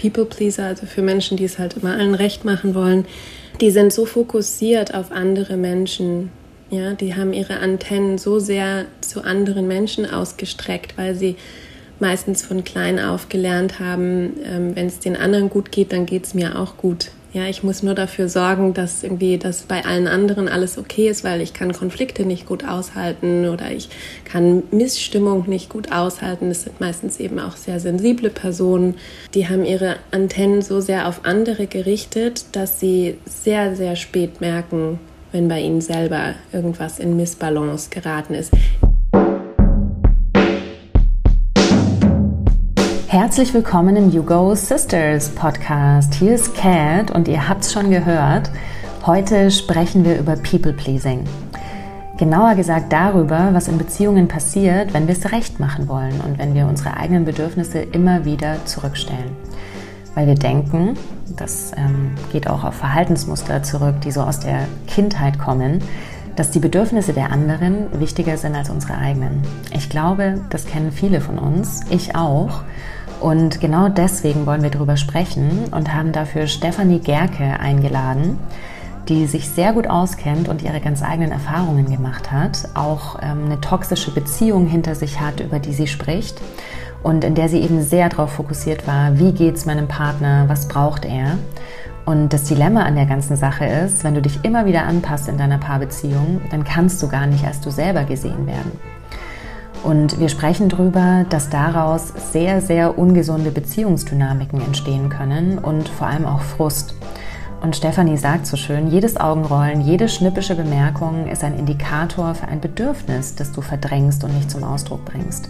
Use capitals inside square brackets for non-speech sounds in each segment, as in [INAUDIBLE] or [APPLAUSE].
People Pleaser, also für Menschen, die es halt immer allen recht machen wollen, die sind so fokussiert auf andere Menschen. Ja, die haben ihre Antennen so sehr zu anderen Menschen ausgestreckt, weil sie meistens von klein auf gelernt haben, ähm, wenn es den anderen gut geht, dann geht es mir auch gut. Ja, ich muss nur dafür sorgen, dass irgendwie das bei allen anderen alles okay ist, weil ich kann Konflikte nicht gut aushalten oder ich kann Missstimmung nicht gut aushalten. Das sind meistens eben auch sehr sensible Personen. Die haben ihre Antennen so sehr auf andere gerichtet, dass sie sehr, sehr spät merken, wenn bei ihnen selber irgendwas in Missbalance geraten ist. Herzlich willkommen im You Go Sisters Podcast. Hier ist Kat und ihr habt es schon gehört. Heute sprechen wir über People Pleasing. Genauer gesagt darüber, was in Beziehungen passiert, wenn wir es recht machen wollen und wenn wir unsere eigenen Bedürfnisse immer wieder zurückstellen. Weil wir denken, das ähm, geht auch auf Verhaltensmuster zurück, die so aus der Kindheit kommen, dass die Bedürfnisse der anderen wichtiger sind als unsere eigenen. Ich glaube, das kennen viele von uns, ich auch. Und genau deswegen wollen wir darüber sprechen und haben dafür Stefanie Gerke eingeladen, die sich sehr gut auskennt und ihre ganz eigenen Erfahrungen gemacht hat, auch ähm, eine toxische Beziehung hinter sich hat, über die sie spricht und in der sie eben sehr darauf fokussiert war, wie geht es meinem Partner, was braucht er. Und das Dilemma an der ganzen Sache ist, wenn du dich immer wieder anpasst in deiner Paarbeziehung, dann kannst du gar nicht als du selber gesehen werden. Und wir sprechen darüber, dass daraus sehr, sehr ungesunde Beziehungsdynamiken entstehen können und vor allem auch Frust. Und Stefanie sagt so schön, jedes Augenrollen, jede schnippische Bemerkung ist ein Indikator für ein Bedürfnis, das du verdrängst und nicht zum Ausdruck bringst.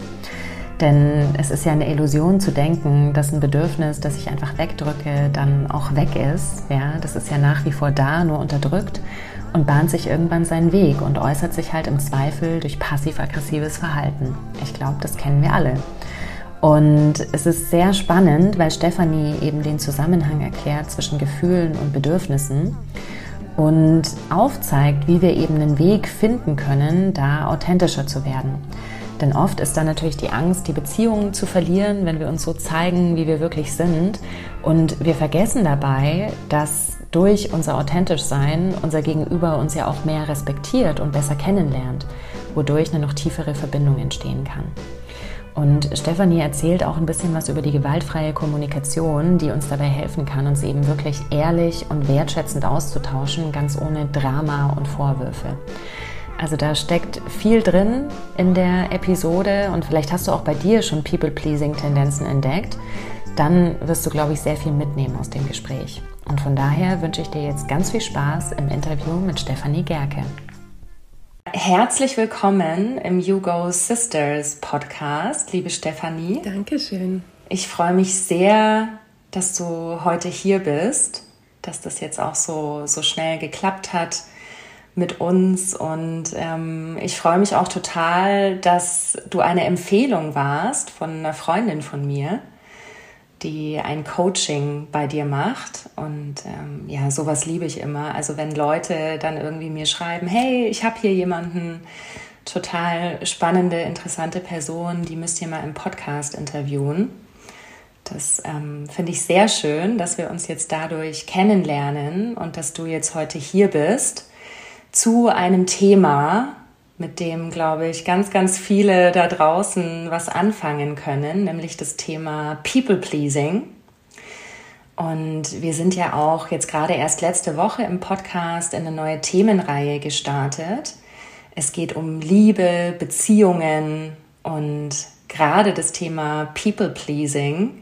Denn es ist ja eine Illusion zu denken, dass ein Bedürfnis, das ich einfach wegdrücke, dann auch weg ist. Ja, das ist ja nach wie vor da, nur unterdrückt und bahnt sich irgendwann seinen Weg und äußert sich halt im Zweifel durch passiv-aggressives Verhalten. Ich glaube, das kennen wir alle. Und es ist sehr spannend, weil Stefanie eben den Zusammenhang erklärt zwischen Gefühlen und Bedürfnissen und aufzeigt, wie wir eben einen Weg finden können, da authentischer zu werden. Denn oft ist da natürlich die Angst, die Beziehungen zu verlieren, wenn wir uns so zeigen, wie wir wirklich sind. Und wir vergessen dabei, dass durch unser authentisch Sein unser Gegenüber uns ja auch mehr respektiert und besser kennenlernt, wodurch eine noch tiefere Verbindung entstehen kann. Und Stefanie erzählt auch ein bisschen was über die gewaltfreie Kommunikation, die uns dabei helfen kann, uns eben wirklich ehrlich und wertschätzend auszutauschen, ganz ohne Drama und Vorwürfe. Also da steckt viel drin in der Episode und vielleicht hast du auch bei dir schon People-Pleasing-Tendenzen entdeckt. Dann wirst du, glaube ich, sehr viel mitnehmen aus dem Gespräch. Und von daher wünsche ich dir jetzt ganz viel Spaß im Interview mit Stefanie Gerke. Herzlich willkommen im You Go Sisters Podcast, liebe Stefanie. Dankeschön. Ich freue mich sehr, dass du heute hier bist, dass das jetzt auch so, so schnell geklappt hat mit uns. Und ähm, ich freue mich auch total, dass du eine Empfehlung warst von einer Freundin von mir die ein Coaching bei dir macht. Und ähm, ja, sowas liebe ich immer. Also wenn Leute dann irgendwie mir schreiben, hey, ich habe hier jemanden, total spannende, interessante Person, die müsst ihr mal im Podcast interviewen. Das ähm, finde ich sehr schön, dass wir uns jetzt dadurch kennenlernen und dass du jetzt heute hier bist zu einem Thema, mit dem, glaube ich, ganz, ganz viele da draußen was anfangen können, nämlich das Thema People Pleasing. Und wir sind ja auch jetzt gerade erst letzte Woche im Podcast in eine neue Themenreihe gestartet. Es geht um Liebe, Beziehungen und gerade das Thema People Pleasing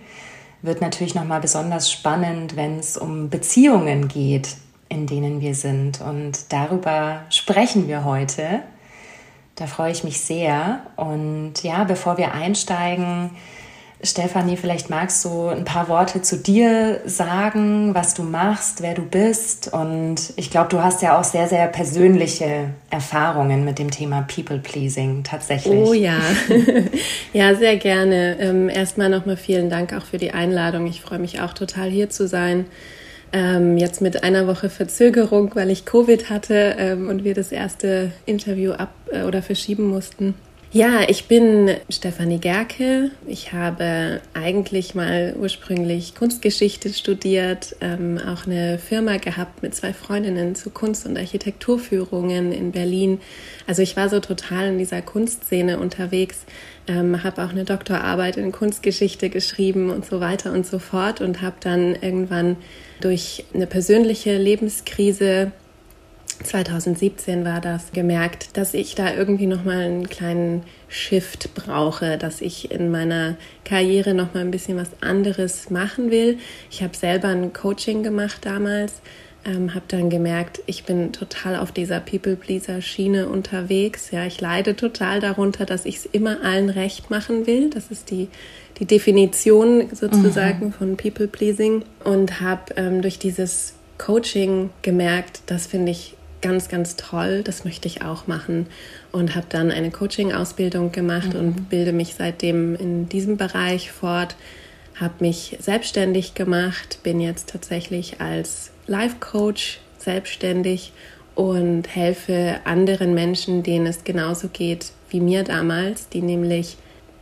wird natürlich noch mal besonders spannend, wenn es um Beziehungen geht, in denen wir sind und darüber sprechen wir heute. Da freue ich mich sehr. Und ja, bevor wir einsteigen, Stefanie, vielleicht magst du ein paar Worte zu dir sagen, was du machst, wer du bist. Und ich glaube, du hast ja auch sehr, sehr persönliche Erfahrungen mit dem Thema People Pleasing tatsächlich. Oh ja, [LAUGHS] ja, sehr gerne. Ähm, erstmal nochmal vielen Dank auch für die Einladung. Ich freue mich auch total hier zu sein. Ähm, jetzt mit einer Woche Verzögerung, weil ich Covid hatte ähm, und wir das erste Interview ab äh, oder verschieben mussten. Ja, ich bin Stefanie Gerke. Ich habe eigentlich mal ursprünglich Kunstgeschichte studiert, ähm, auch eine Firma gehabt mit zwei Freundinnen zu Kunst- und Architekturführungen in Berlin. Also ich war so total in dieser Kunstszene unterwegs, ähm, habe auch eine Doktorarbeit in Kunstgeschichte geschrieben und so weiter und so fort und habe dann irgendwann durch eine persönliche Lebenskrise 2017 war das gemerkt, dass ich da irgendwie noch mal einen kleinen Shift brauche, dass ich in meiner Karriere noch mal ein bisschen was anderes machen will. Ich habe selber ein Coaching gemacht damals, ähm, habe dann gemerkt, ich bin total auf dieser People Pleaser Schiene unterwegs. Ja, ich leide total darunter, dass ich es immer allen recht machen will. Das ist die die Definition sozusagen mhm. von People Pleasing und habe ähm, durch dieses Coaching gemerkt, das finde ich ganz, ganz toll, das möchte ich auch machen und habe dann eine Coaching-Ausbildung gemacht mhm. und bilde mich seitdem in diesem Bereich fort, habe mich selbstständig gemacht, bin jetzt tatsächlich als Life-Coach selbstständig und helfe anderen Menschen, denen es genauso geht wie mir damals, die nämlich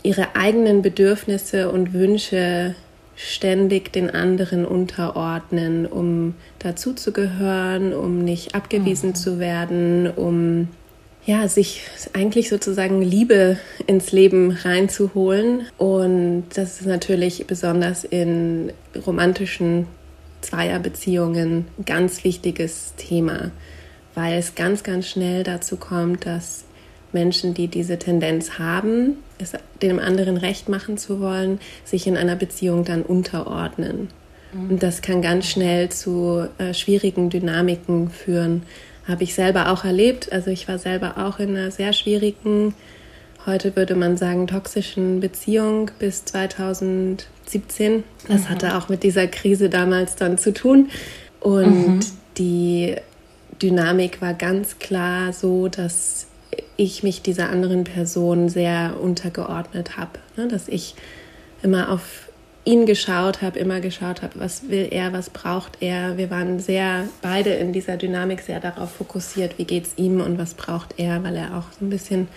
ihre eigenen Bedürfnisse und Wünsche ständig den anderen unterordnen, um dazuzugehören, um nicht abgewiesen mhm. zu werden, um ja, sich eigentlich sozusagen Liebe ins Leben reinzuholen. Und das ist natürlich besonders in romantischen Zweierbeziehungen ein ganz wichtiges Thema, weil es ganz, ganz schnell dazu kommt, dass Menschen, die diese Tendenz haben, es dem anderen recht machen zu wollen, sich in einer Beziehung dann unterordnen. Mhm. Und das kann ganz schnell zu äh, schwierigen Dynamiken führen. Habe ich selber auch erlebt. Also ich war selber auch in einer sehr schwierigen, heute würde man sagen, toxischen Beziehung bis 2017. Das mhm. hatte auch mit dieser Krise damals dann zu tun. Und mhm. die Dynamik war ganz klar so, dass ich mich dieser anderen Person sehr untergeordnet habe. Ne? Dass ich immer auf ihn geschaut habe, immer geschaut habe, was will er, was braucht er. Wir waren sehr beide in dieser Dynamik sehr darauf fokussiert, wie geht es ihm und was braucht er, weil er auch so ein bisschen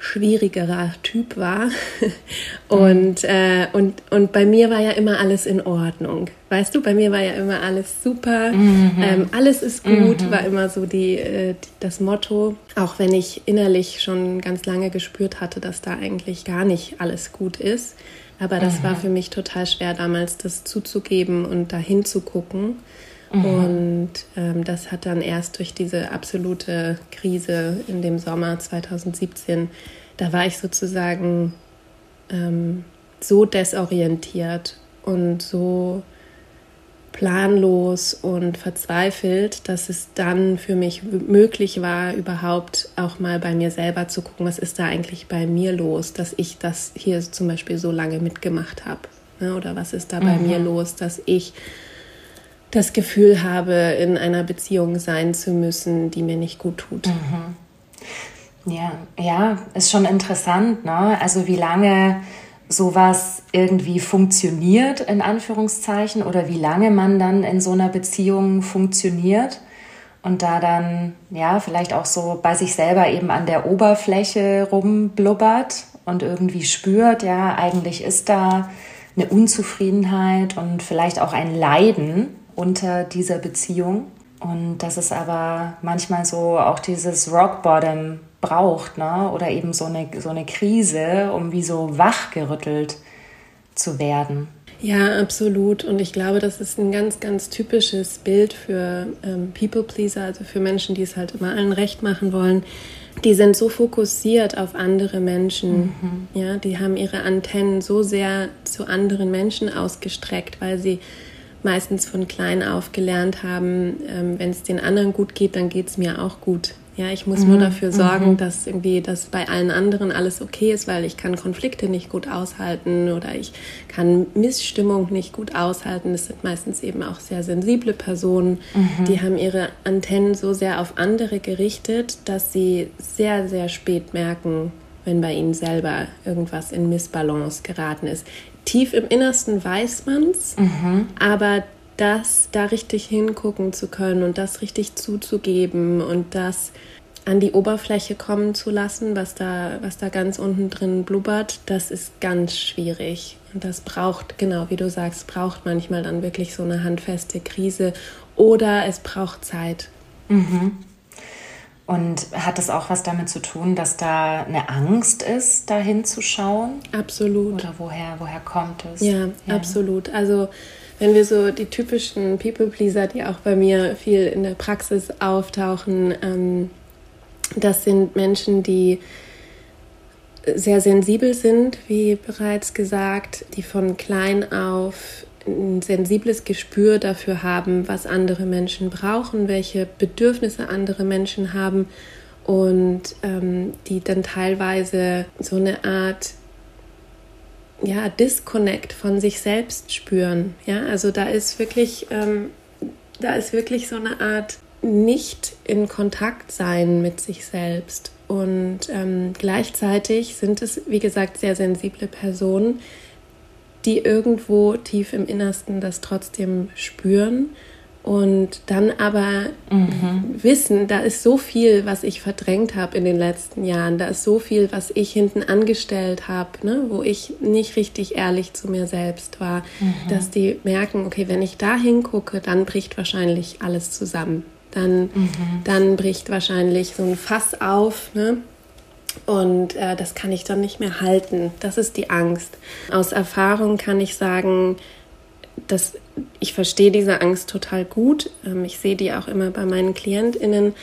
schwierigerer Typ war. [LAUGHS] Und, äh, und, und bei mir war ja immer alles in Ordnung. Weißt du, bei mir war ja immer alles super, mhm. ähm, alles ist gut, mhm. war immer so die, äh, das Motto. Auch wenn ich innerlich schon ganz lange gespürt hatte, dass da eigentlich gar nicht alles gut ist. Aber das mhm. war für mich total schwer damals, das zuzugeben und dahin zu gucken. Mhm. Und ähm, das hat dann erst durch diese absolute Krise in dem Sommer 2017, da war ich sozusagen ähm, so desorientiert und so planlos und verzweifelt, dass es dann für mich möglich war, überhaupt auch mal bei mir selber zu gucken, was ist da eigentlich bei mir los, dass ich das hier zum Beispiel so lange mitgemacht habe. Ne? Oder was ist da bei mhm. mir los, dass ich das Gefühl habe, in einer Beziehung sein zu müssen, die mir nicht gut tut. Mhm. Ja, ja, ist schon interessant, ne? Also wie lange sowas irgendwie funktioniert, in Anführungszeichen, oder wie lange man dann in so einer Beziehung funktioniert und da dann, ja, vielleicht auch so bei sich selber eben an der Oberfläche rumblubbert und irgendwie spürt, ja, eigentlich ist da eine Unzufriedenheit und vielleicht auch ein Leiden, unter dieser Beziehung. Und dass es aber manchmal so auch dieses Rock Bottom braucht, ne? oder eben so eine, so eine Krise, um wie so wachgerüttelt zu werden. Ja, absolut. Und ich glaube, das ist ein ganz, ganz typisches Bild für ähm, People Pleaser, also für Menschen, die es halt immer allen recht machen wollen. Die sind so fokussiert auf andere Menschen. Mhm. Ja, die haben ihre Antennen so sehr zu anderen Menschen ausgestreckt, weil sie meistens von klein auf gelernt haben, ähm, wenn es den anderen gut geht, dann geht es mir auch gut. Ja, ich muss mhm. nur dafür sorgen, mhm. dass irgendwie das bei allen anderen alles okay ist, weil ich kann Konflikte nicht gut aushalten oder ich kann Missstimmung nicht gut aushalten. Das sind meistens eben auch sehr sensible Personen, mhm. die haben ihre Antennen so sehr auf andere gerichtet, dass sie sehr, sehr spät merken, wenn bei ihnen selber irgendwas in Missbalance geraten ist tief im Innersten weiß man es, mhm. aber das da richtig hingucken zu können und das richtig zuzugeben und das an die Oberfläche kommen zu lassen, was da, was da ganz unten drin blubbert, das ist ganz schwierig. Und das braucht, genau wie du sagst, braucht manchmal dann wirklich so eine handfeste Krise oder es braucht Zeit. Mhm. Und hat es auch was damit zu tun, dass da eine Angst ist, da hinzuschauen? Absolut. Oder woher, woher kommt es? Ja, ja, absolut. Also wenn wir so die typischen People-Pleaser, die auch bei mir viel in der Praxis auftauchen, ähm, das sind Menschen, die sehr sensibel sind, wie bereits gesagt, die von klein auf ein sensibles Gespür dafür haben, was andere Menschen brauchen, welche Bedürfnisse andere Menschen haben und ähm, die dann teilweise so eine Art ja, Disconnect von sich selbst spüren. Ja, also da ist wirklich, ähm, da ist wirklich so eine Art nicht in Kontakt sein mit sich selbst. Und ähm, gleichzeitig sind es, wie gesagt, sehr sensible Personen, die irgendwo tief im Innersten das trotzdem spüren und dann aber mhm. wissen, da ist so viel, was ich verdrängt habe in den letzten Jahren, da ist so viel, was ich hinten angestellt habe, ne, wo ich nicht richtig ehrlich zu mir selbst war, mhm. dass die merken, okay, wenn ich da hingucke, dann bricht wahrscheinlich alles zusammen. Dann, mhm. dann bricht wahrscheinlich so ein Fass auf, ne? Und äh, das kann ich dann nicht mehr halten. Das ist die Angst. Aus Erfahrung kann ich sagen, dass ich verstehe diese Angst total gut. Ähm, ich sehe die auch immer bei meinen KlientInnen.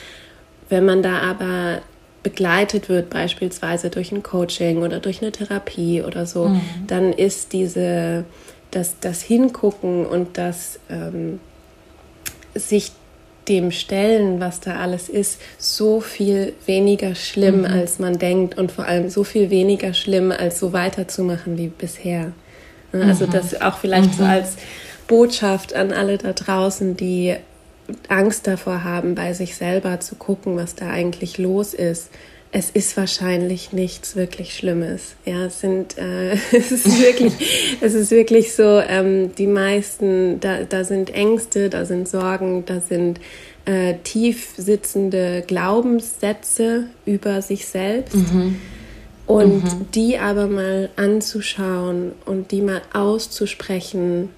Wenn man da aber begleitet wird, beispielsweise durch ein Coaching oder durch eine Therapie oder so, mhm. dann ist diese, das, das Hingucken und das ähm, sich dem Stellen, was da alles ist, so viel weniger schlimm, mhm. als man denkt und vor allem so viel weniger schlimm, als so weiterzumachen wie bisher. Also mhm. das auch vielleicht mhm. so als Botschaft an alle da draußen, die Angst davor haben, bei sich selber zu gucken, was da eigentlich los ist es ist wahrscheinlich nichts wirklich Schlimmes. Ja, es sind, äh, [LAUGHS] es ist wirklich, es ist wirklich so, ähm, die meisten, da, da sind Ängste, da sind Sorgen, da sind äh, tief sitzende Glaubenssätze über sich selbst. Mhm. Und mhm. die aber mal anzuschauen und die mal auszusprechen,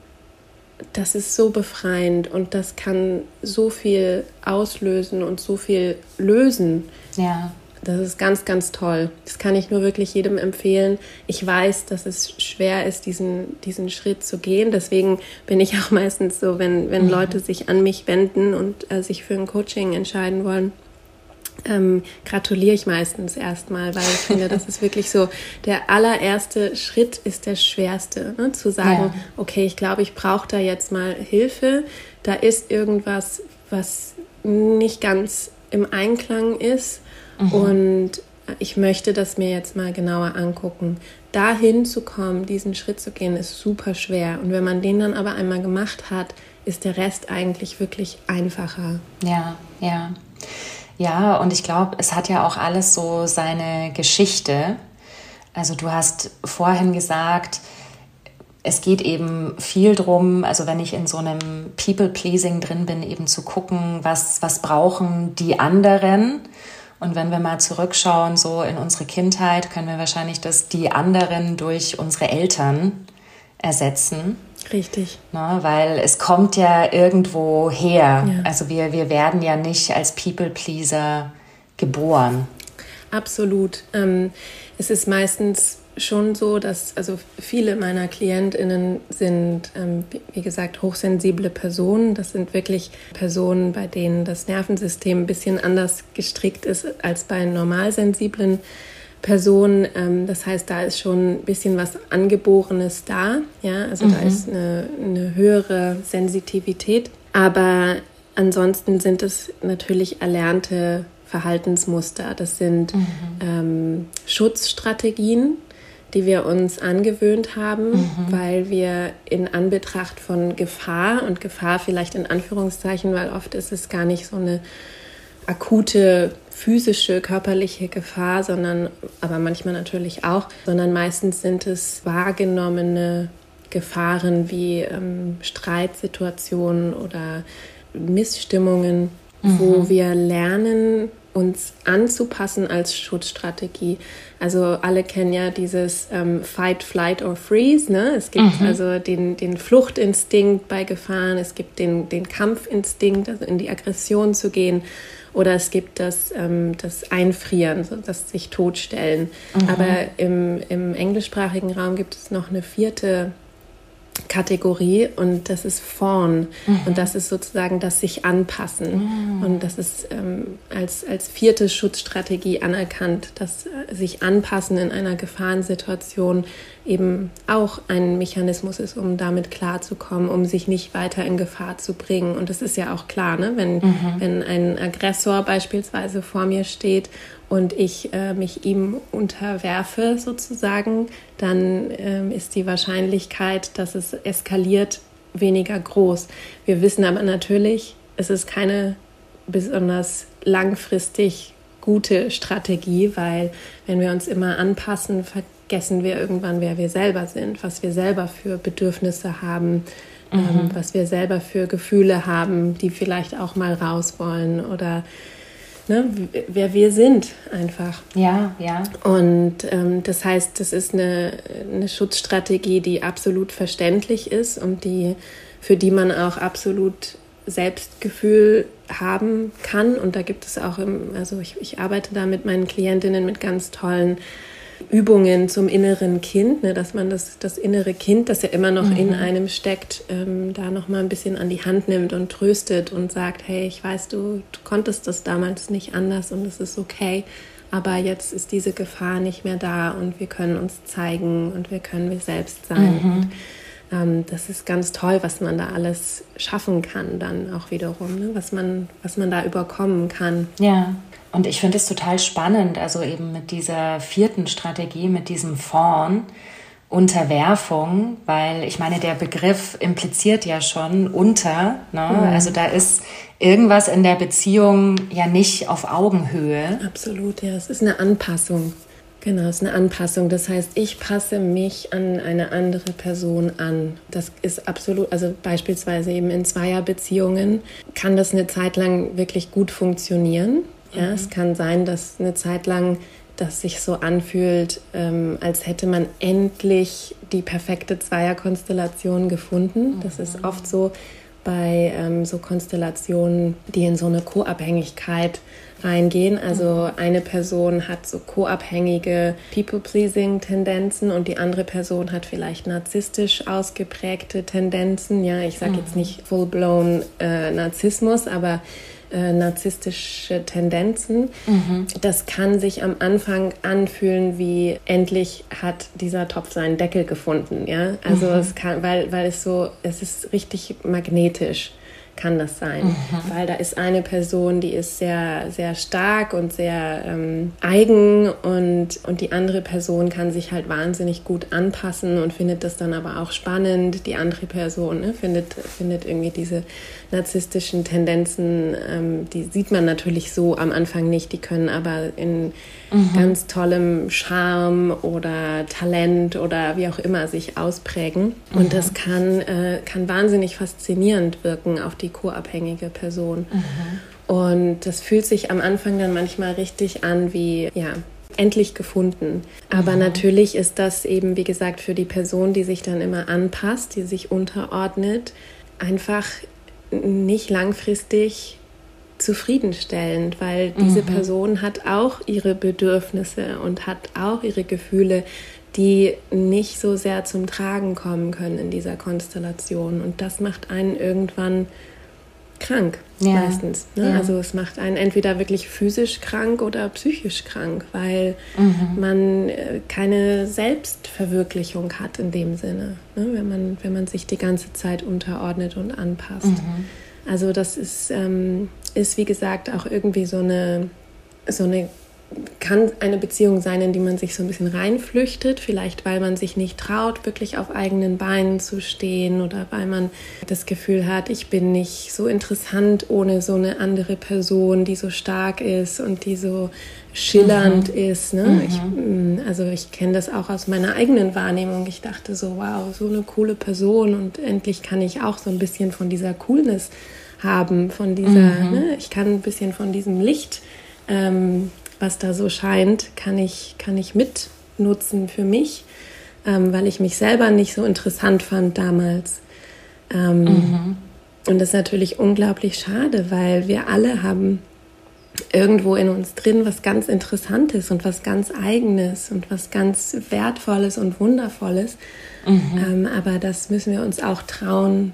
das ist so befreiend und das kann so viel auslösen und so viel lösen. Ja. Das ist ganz, ganz toll. Das kann ich nur wirklich jedem empfehlen. Ich weiß, dass es schwer ist, diesen, diesen Schritt zu gehen. Deswegen bin ich [LAUGHS] auch meistens so, wenn, wenn mhm. Leute sich an mich wenden und äh, sich für ein Coaching entscheiden wollen, ähm, gratuliere ich meistens erstmal, weil ich finde, das ist [LAUGHS] wirklich so, der allererste Schritt ist der schwerste, ne? zu sagen, ja. okay, ich glaube, ich brauche da jetzt mal Hilfe. Da ist irgendwas, was nicht ganz im Einklang ist Mhm. Und ich möchte das mir jetzt mal genauer angucken. Dahin zu kommen, diesen Schritt zu gehen, ist super schwer. Und wenn man den dann aber einmal gemacht hat, ist der Rest eigentlich wirklich einfacher. Ja, ja. Ja, und ich glaube, es hat ja auch alles so seine Geschichte. Also du hast vorhin gesagt, es geht eben viel drum, also wenn ich in so einem People-Pleasing drin bin, eben zu gucken, was, was brauchen die anderen und wenn wir mal zurückschauen, so in unsere Kindheit, können wir wahrscheinlich das die anderen durch unsere Eltern ersetzen. Richtig. Ne, weil es kommt ja irgendwo her. Ja. Also wir, wir werden ja nicht als People-Pleaser geboren. Absolut. Ähm, es ist meistens schon so, dass also viele meiner KlientInnen sind, ähm, wie gesagt, hochsensible Personen. Das sind wirklich Personen, bei denen das Nervensystem ein bisschen anders gestrickt ist als bei normalsensiblen Personen. Ähm, das heißt, da ist schon ein bisschen was Angeborenes da. Ja, also mhm. da ist eine, eine höhere Sensitivität. Aber ansonsten sind es natürlich erlernte Verhaltensmuster. Das sind mhm. ähm, Schutzstrategien, die wir uns angewöhnt haben, mhm. weil wir in Anbetracht von Gefahr und Gefahr vielleicht in Anführungszeichen, weil oft ist es gar nicht so eine akute physische, körperliche Gefahr, sondern aber manchmal natürlich auch, sondern meistens sind es wahrgenommene Gefahren wie ähm, Streitsituationen oder Missstimmungen, mhm. wo wir lernen, uns anzupassen als Schutzstrategie. Also alle kennen ja dieses ähm, Fight, Flight or Freeze. Ne? Es gibt mhm. also den, den Fluchtinstinkt bei Gefahren, es gibt den, den Kampfinstinkt, also in die Aggression zu gehen. Oder es gibt das, ähm, das Einfrieren, so das sich totstellen. Mhm. Aber im, im englischsprachigen Raum gibt es noch eine vierte Kategorie und das ist Fawn mhm. und das ist sozusagen das sich anpassen mhm. und das ist ähm, als, als vierte Schutzstrategie anerkannt, dass äh, sich anpassen in einer Gefahrensituation eben auch ein Mechanismus ist, um damit klarzukommen, um sich nicht weiter in Gefahr zu bringen. Und das ist ja auch klar, ne? wenn, mhm. wenn ein Aggressor beispielsweise vor mir steht und ich äh, mich ihm unterwerfe sozusagen, dann ähm, ist die Wahrscheinlichkeit, dass es eskaliert, weniger groß. Wir wissen aber natürlich, es ist keine besonders langfristig gute Strategie, weil wenn wir uns immer anpassen, vergessen wir irgendwann, wer wir selber sind, was wir selber für Bedürfnisse haben, ähm, mhm. ähm, was wir selber für Gefühle haben, die vielleicht auch mal raus wollen oder ne, wer wir sind einfach. Ja, ja. Und ähm, das heißt, das ist eine, eine Schutzstrategie, die absolut verständlich ist und die, für die man auch absolut Selbstgefühl haben kann. Und da gibt es auch, im, also ich, ich arbeite da mit meinen Klientinnen mit ganz tollen Übungen zum inneren Kind, ne, dass man das, das innere Kind, das ja immer noch mhm. in einem steckt, ähm, da noch mal ein bisschen an die Hand nimmt und tröstet und sagt, hey, ich weiß, du, du konntest das damals nicht anders und es ist okay, aber jetzt ist diese Gefahr nicht mehr da und wir können uns zeigen und wir können wir selbst sein. Mhm. Und, ähm, das ist ganz toll, was man da alles schaffen kann, dann auch wiederum, ne? was, man, was man da überkommen kann. Ja. Und ich finde es total spannend, also eben mit dieser vierten Strategie, mit diesem Fawn, Unterwerfung, weil ich meine, der Begriff impliziert ja schon unter. Ne? Mhm. Also da ist irgendwas in der Beziehung ja nicht auf Augenhöhe. Absolut, ja. Es ist eine Anpassung. Genau, es ist eine Anpassung. Das heißt, ich passe mich an eine andere Person an. Das ist absolut, also beispielsweise eben in Zweierbeziehungen kann das eine Zeit lang wirklich gut funktionieren. Ja, mhm. es kann sein, dass eine Zeit lang das sich so anfühlt, ähm, als hätte man endlich die perfekte Zweierkonstellation gefunden. Mhm. Das ist oft so bei ähm, so Konstellationen, die in so eine Co-Abhängigkeit reingehen. Also mhm. eine Person hat so co-abhängige People-Pleasing-Tendenzen und die andere Person hat vielleicht narzisstisch ausgeprägte Tendenzen. Ja, ich sage jetzt mhm. nicht full-blown äh, Narzissmus, aber äh, narzisstische Tendenzen. Mhm. Das kann sich am Anfang anfühlen wie endlich hat dieser Topf seinen Deckel gefunden. Ja, also mhm. es kann, weil, weil es so, es ist richtig magnetisch kann das sein. Mhm. Weil da ist eine Person, die ist sehr, sehr stark und sehr ähm, eigen und, und die andere Person kann sich halt wahnsinnig gut anpassen und findet das dann aber auch spannend. Die andere Person ne, findet, findet irgendwie diese narzisstischen Tendenzen, ähm, die sieht man natürlich so am Anfang nicht, die können aber in mhm. ganz tollem Charme oder Talent oder wie auch immer sich ausprägen. Und mhm. das kann, äh, kann wahnsinnig faszinierend wirken auf die co-abhängige Person. Mhm. Und das fühlt sich am Anfang dann manchmal richtig an wie, ja, endlich gefunden. Aber mhm. natürlich ist das eben, wie gesagt, für die Person, die sich dann immer anpasst, die sich unterordnet, einfach nicht langfristig zufriedenstellend, weil diese mhm. Person hat auch ihre Bedürfnisse und hat auch ihre Gefühle, die nicht so sehr zum Tragen kommen können in dieser Konstellation. Und das macht einen irgendwann krank, ja. meistens. Ne? Ja. Also es macht einen entweder wirklich physisch krank oder psychisch krank, weil mhm. man äh, keine Selbstverwirklichung hat in dem Sinne, ne? wenn, man, wenn man sich die ganze Zeit unterordnet und anpasst. Mhm. Also das ist, ähm, ist, wie gesagt, auch irgendwie so eine, so eine, kann eine Beziehung sein, in die man sich so ein bisschen reinflüchtet, vielleicht weil man sich nicht traut, wirklich auf eigenen Beinen zu stehen oder weil man das Gefühl hat, ich bin nicht so interessant ohne so eine andere Person, die so stark ist und die so schillernd mhm. ist. Ne? Mhm. Ich, mm, also ich kenne das auch aus meiner eigenen Wahrnehmung. Ich dachte so, wow, so eine coole Person und endlich kann ich auch so ein bisschen von dieser Coolness haben, von dieser, mhm. ne? ich kann ein bisschen von diesem Licht ähm, was da so scheint, kann ich, kann ich mitnutzen für mich, ähm, weil ich mich selber nicht so interessant fand damals. Ähm, mhm. Und das ist natürlich unglaublich schade, weil wir alle haben irgendwo in uns drin was ganz Interessantes und was ganz Eigenes und was ganz Wertvolles und Wundervolles. Mhm. Ähm, aber das müssen wir uns auch trauen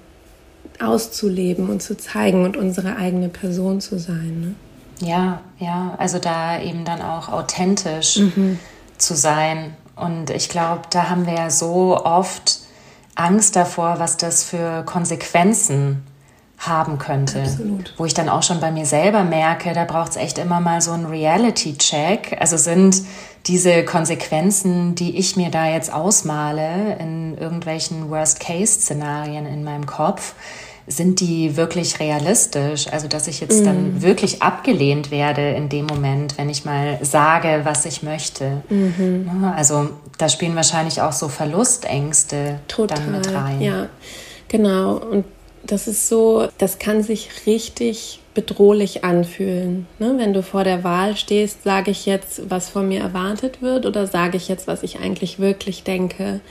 auszuleben und zu zeigen und unsere eigene Person zu sein. Ne? Ja, ja, also da eben dann auch authentisch mhm. zu sein. Und ich glaube, da haben wir ja so oft Angst davor, was das für Konsequenzen haben könnte. Absolut. Wo ich dann auch schon bei mir selber merke, da braucht es echt immer mal so einen Reality-Check. Also sind diese Konsequenzen, die ich mir da jetzt ausmale in irgendwelchen Worst-Case-Szenarien in meinem Kopf, sind die wirklich realistisch? Also, dass ich jetzt mm. dann wirklich abgelehnt werde in dem Moment, wenn ich mal sage, was ich möchte. Mhm. Also, da spielen wahrscheinlich auch so Verlustängste Total, dann mit rein. Ja, genau. Und das ist so, das kann sich richtig bedrohlich anfühlen. Ne? Wenn du vor der Wahl stehst, sage ich jetzt, was von mir erwartet wird oder sage ich jetzt, was ich eigentlich wirklich denke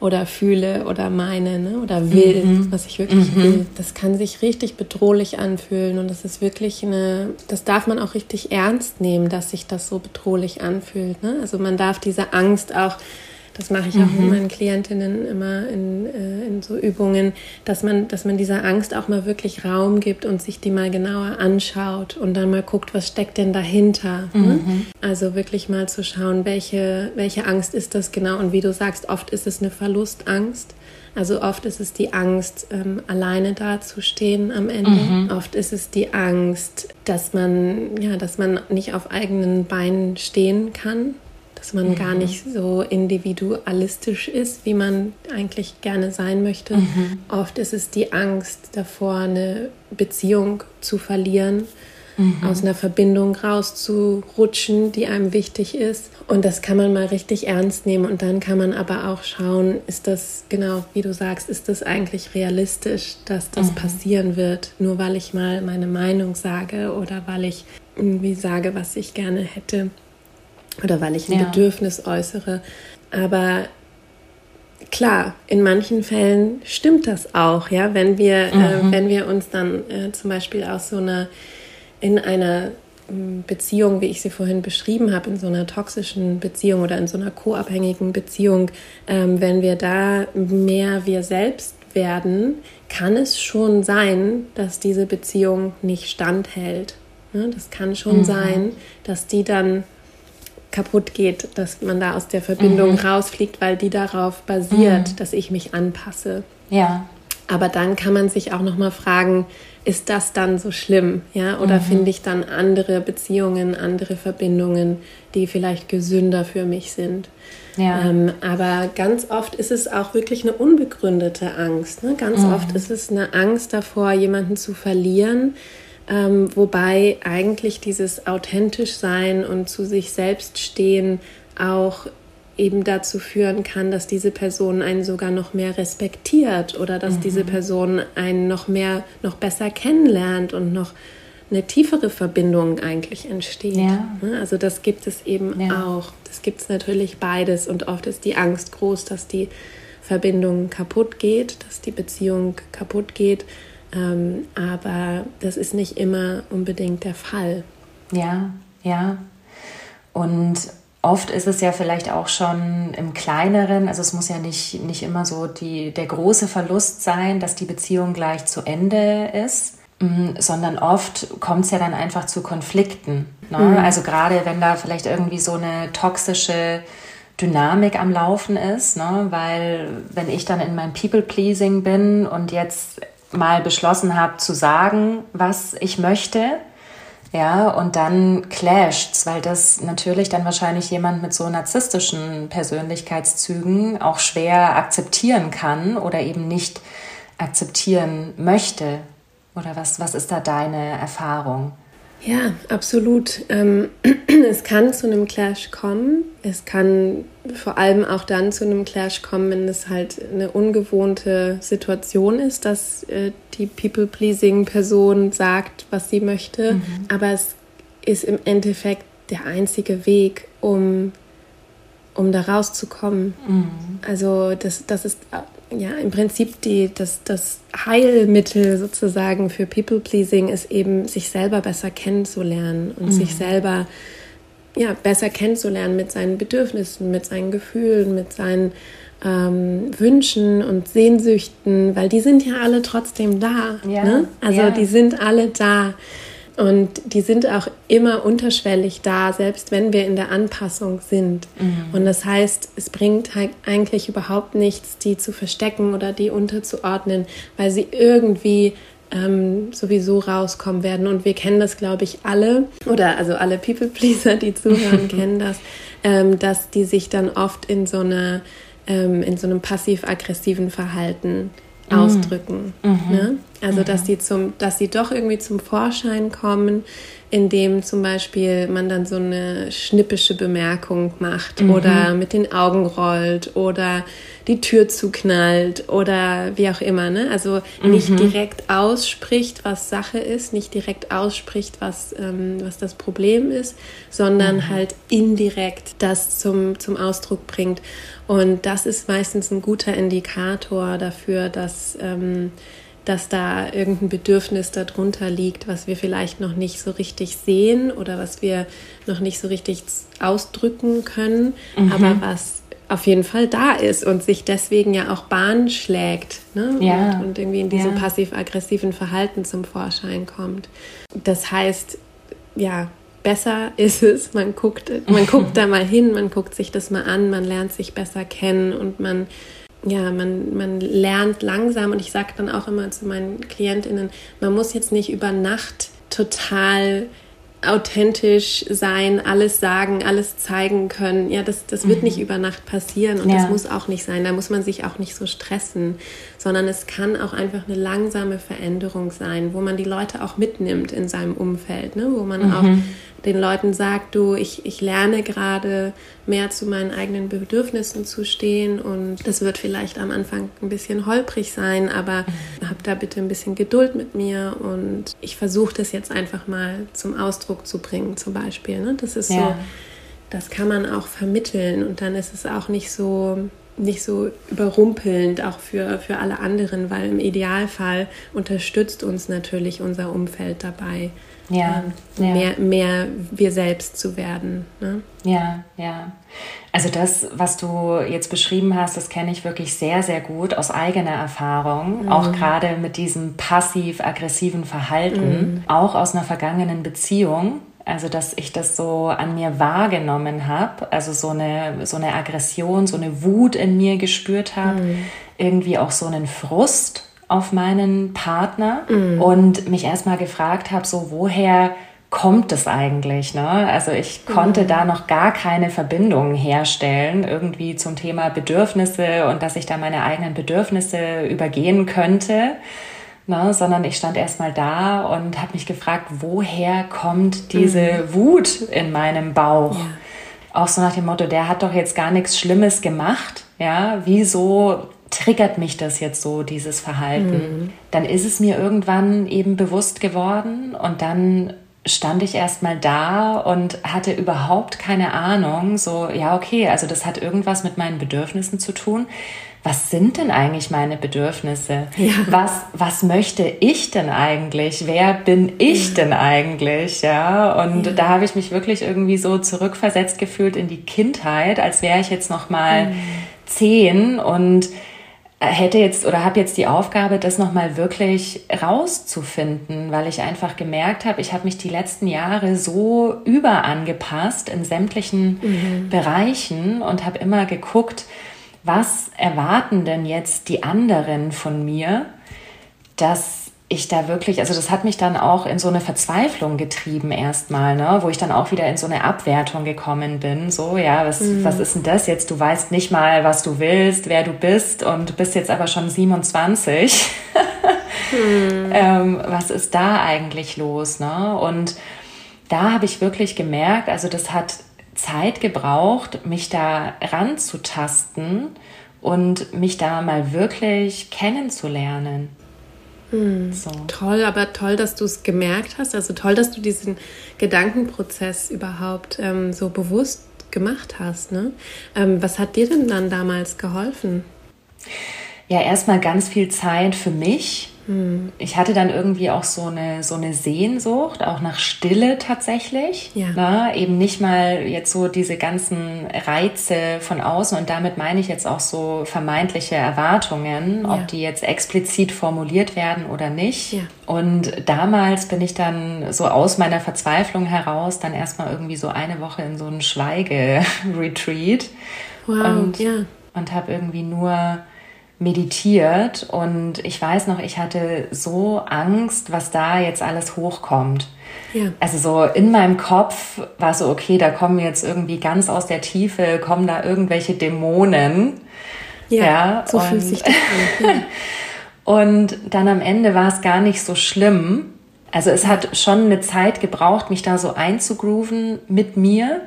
oder fühle oder meine ne? oder will, mhm. was ich wirklich mhm. will. Das kann sich richtig bedrohlich anfühlen und das ist wirklich eine, das darf man auch richtig ernst nehmen, dass sich das so bedrohlich anfühlt. Ne? Also man darf diese Angst auch das mache ich auch mhm. mit meinen Klientinnen immer in, äh, in so Übungen, dass man, dass man dieser Angst auch mal wirklich Raum gibt und sich die mal genauer anschaut und dann mal guckt, was steckt denn dahinter. Ne? Mhm. Ne? Also wirklich mal zu schauen, welche, welche Angst ist das genau und wie du sagst, oft ist es eine Verlustangst. Also oft ist es die Angst, ähm, alleine dazustehen am Ende. Mhm. Oft ist es die Angst, dass man, ja, dass man nicht auf eigenen Beinen stehen kann dass man mhm. gar nicht so individualistisch ist, wie man eigentlich gerne sein möchte. Mhm. Oft ist es die Angst davor, eine Beziehung zu verlieren, mhm. aus einer Verbindung rauszurutschen, die einem wichtig ist. Und das kann man mal richtig ernst nehmen. Und dann kann man aber auch schauen, ist das, genau wie du sagst, ist das eigentlich realistisch, dass das mhm. passieren wird, nur weil ich mal meine Meinung sage oder weil ich irgendwie sage, was ich gerne hätte oder weil ich ein ja. Bedürfnis äußere. Aber klar, in manchen Fällen stimmt das auch, ja, wenn wir, äh, mhm. äh, wenn wir uns dann äh, zum Beispiel aus so einer in einer hm, Beziehung, wie ich sie vorhin beschrieben habe, in so einer toxischen Beziehung oder in so einer co-abhängigen Beziehung, ähm, wenn wir da mehr wir selbst werden, kann es schon sein, dass diese Beziehung nicht standhält. Ne? Das kann schon mhm. sein, dass die dann kaputt geht, dass man da aus der Verbindung mhm. rausfliegt, weil die darauf basiert, mhm. dass ich mich anpasse. Ja. Aber dann kann man sich auch noch mal fragen, ist das dann so schlimm, ja? Oder mhm. finde ich dann andere Beziehungen, andere Verbindungen, die vielleicht gesünder für mich sind? Ja. Ähm, aber ganz oft ist es auch wirklich eine unbegründete Angst. Ne? Ganz mhm. oft ist es eine Angst davor, jemanden zu verlieren, ähm, wobei eigentlich dieses authentisch sein und zu sich selbst stehen auch eben dazu führen kann, dass diese Person einen sogar noch mehr respektiert oder dass mhm. diese Person einen noch mehr, noch besser kennenlernt und noch eine tiefere Verbindung eigentlich entsteht. Ja. Ne? Also das gibt es eben ja. auch. Das gibt es natürlich beides und oft ist die Angst groß, dass die Verbindung kaputt geht, dass die Beziehung kaputt geht. Ähm, aber das ist nicht immer unbedingt der Fall. Ja, ja. Und oft ist es ja vielleicht auch schon im kleineren, also es muss ja nicht, nicht immer so die, der große Verlust sein, dass die Beziehung gleich zu Ende ist, mm, sondern oft kommt es ja dann einfach zu Konflikten. Ne? Mhm. Also gerade wenn da vielleicht irgendwie so eine toxische Dynamik am Laufen ist, ne? weil wenn ich dann in meinem People-Pleasing bin und jetzt mal beschlossen habe zu sagen, was ich möchte. Ja, und dann clasht's, weil das natürlich dann wahrscheinlich jemand mit so narzisstischen Persönlichkeitszügen auch schwer akzeptieren kann oder eben nicht akzeptieren möchte. Oder was, was ist da deine Erfahrung? Ja, absolut. Ähm, [CLEARS THROAT] es kann zu einem Clash kommen. Es kann vor allem auch dann zu einem Clash kommen, wenn es halt eine ungewohnte Situation ist, dass äh, die People-Pleasing-Person sagt, was sie möchte. Mhm. Aber es ist im Endeffekt der einzige Weg, um, um da rauszukommen. Mhm. Also das, das ist ja im Prinzip die, das, das Heilmittel sozusagen für People-Pleasing ist eben, sich selber besser kennenzulernen und mhm. sich selber ja, besser kennenzulernen mit seinen Bedürfnissen, mit seinen Gefühlen, mit seinen ähm, Wünschen und Sehnsüchten, weil die sind ja alle trotzdem da. Ja, ne? Also ja. die sind alle da. Und die sind auch immer unterschwellig da, selbst wenn wir in der Anpassung sind. Mhm. Und das heißt, es bringt halt eigentlich überhaupt nichts, die zu verstecken oder die unterzuordnen, weil sie irgendwie ähm, sowieso rauskommen werden. Und wir kennen das, glaube ich, alle, oder also alle People-Pleaser, die zuhören, [LAUGHS] kennen das, ähm, dass die sich dann oft in so einer ähm, in so einem passiv-aggressiven Verhalten mhm. ausdrücken. Mhm. Ne? Also mhm. dass die zum, dass sie doch irgendwie zum Vorschein kommen, indem zum Beispiel man dann so eine schnippische Bemerkung macht mhm. oder mit den Augen rollt oder die Tür zuknallt oder wie auch immer. Ne? Also nicht mhm. direkt ausspricht, was Sache ist, nicht direkt ausspricht, was, ähm, was das Problem ist, sondern mhm. halt indirekt das zum, zum Ausdruck bringt. Und das ist meistens ein guter Indikator dafür, dass, ähm, dass da irgendein Bedürfnis darunter liegt, was wir vielleicht noch nicht so richtig sehen oder was wir noch nicht so richtig ausdrücken können, mhm. aber was auf jeden Fall da ist und sich deswegen ja auch Bahn schlägt ne? ja. und, und, irgendwie in diesem ja. passiv-aggressiven Verhalten zum Vorschein kommt. Das heißt, ja, besser ist es, man guckt, man guckt [LAUGHS] da mal hin, man guckt sich das mal an, man lernt sich besser kennen und man ja, man, man lernt langsam und ich sage dann auch immer zu meinen KlientInnen, man muss jetzt nicht über Nacht total authentisch sein, alles sagen, alles zeigen können. Ja, das, das wird mhm. nicht über Nacht passieren und ja. das muss auch nicht sein. Da muss man sich auch nicht so stressen, sondern es kann auch einfach eine langsame Veränderung sein, wo man die Leute auch mitnimmt in seinem Umfeld, ne? wo man mhm. auch den Leuten sagt, du, ich, ich lerne gerade mehr zu meinen eigenen Bedürfnissen zu stehen und das wird vielleicht am Anfang ein bisschen holprig sein, aber hab da bitte ein bisschen Geduld mit mir und ich versuche das jetzt einfach mal zum Ausdruck zu bringen, zum Beispiel. Ne? Das ist ja. so, das kann man auch vermitteln und dann ist es auch nicht so nicht so überrumpelnd auch für, für alle anderen, weil im Idealfall unterstützt uns natürlich unser Umfeld dabei, ja, ähm, ja. Mehr, mehr wir selbst zu werden. Ne? Ja, ja. Also das, was du jetzt beschrieben hast, das kenne ich wirklich sehr, sehr gut aus eigener Erfahrung, mhm. auch gerade mit diesem passiv-aggressiven Verhalten, mhm. auch aus einer vergangenen Beziehung also, dass ich das so an mir wahrgenommen habe, also so eine, so eine Aggression, so eine Wut in mir gespürt habe, mhm. irgendwie auch so einen Frust auf meinen Partner mhm. und mich erstmal gefragt habe, so woher kommt es eigentlich? Ne? Also ich konnte mhm. da noch gar keine Verbindungen herstellen, irgendwie zum Thema Bedürfnisse und dass ich da meine eigenen Bedürfnisse übergehen könnte ne, sondern ich stand erstmal da und habe mich gefragt, woher kommt diese mhm. Wut in meinem Bauch? Ja. Auch so nach dem Motto, der hat doch jetzt gar nichts Schlimmes gemacht, ja, wieso triggert mich das jetzt so, dieses Verhalten? Mhm. Dann ist es mir irgendwann eben bewusst geworden und dann stand ich erstmal da und hatte überhaupt keine Ahnung, so, ja, okay, also das hat irgendwas mit meinen Bedürfnissen zu tun was sind denn eigentlich meine Bedürfnisse? Ja. Was, was möchte ich denn eigentlich? Wer bin ich ja. denn eigentlich? Ja, und ja. da habe ich mich wirklich irgendwie so zurückversetzt gefühlt in die Kindheit, als wäre ich jetzt noch mal mhm. zehn und hätte jetzt oder habe jetzt die Aufgabe, das nochmal wirklich rauszufinden, weil ich einfach gemerkt habe, ich habe mich die letzten Jahre so überangepasst in sämtlichen mhm. Bereichen und habe immer geguckt, was erwarten denn jetzt die anderen von mir, dass ich da wirklich, also das hat mich dann auch in so eine Verzweiflung getrieben erstmal, ne, wo ich dann auch wieder in so eine Abwertung gekommen bin. So, ja, was, mhm. was ist denn das jetzt? Du weißt nicht mal, was du willst, wer du bist und du bist jetzt aber schon 27. mhm. [LAUGHS] ähm, was ist da eigentlich los? Ne? Und da habe ich wirklich gemerkt, also das hat Zeit gebraucht, mich da ranzutasten und mich da mal wirklich kennenzulernen. Hm, so. Toll, aber toll, dass du es gemerkt hast. Also toll, dass du diesen Gedankenprozess überhaupt ähm, so bewusst gemacht hast. Ne? Ähm, was hat dir denn dann damals geholfen? Ja, erstmal ganz viel Zeit für mich ich hatte dann irgendwie auch so eine, so eine Sehnsucht, auch nach Stille tatsächlich. Ja. Na, ne? eben nicht mal jetzt so diese ganzen Reize von außen und damit meine ich jetzt auch so vermeintliche Erwartungen, ob die jetzt explizit formuliert werden oder nicht. Ja. Und damals bin ich dann so aus meiner Verzweiflung heraus dann erstmal irgendwie so eine Woche in so einen Schweige-Retreat. Wow, und, ja. Und habe irgendwie nur meditiert und ich weiß noch, ich hatte so Angst, was da jetzt alles hochkommt. Ja. Also so in meinem Kopf war so, okay, da kommen jetzt irgendwie ganz aus der Tiefe, kommen da irgendwelche Dämonen. Ja, ja so und, fühlt sich das an. Ja. [LAUGHS] und dann am Ende war es gar nicht so schlimm. Also es hat schon eine Zeit gebraucht, mich da so einzugrooven mit mir.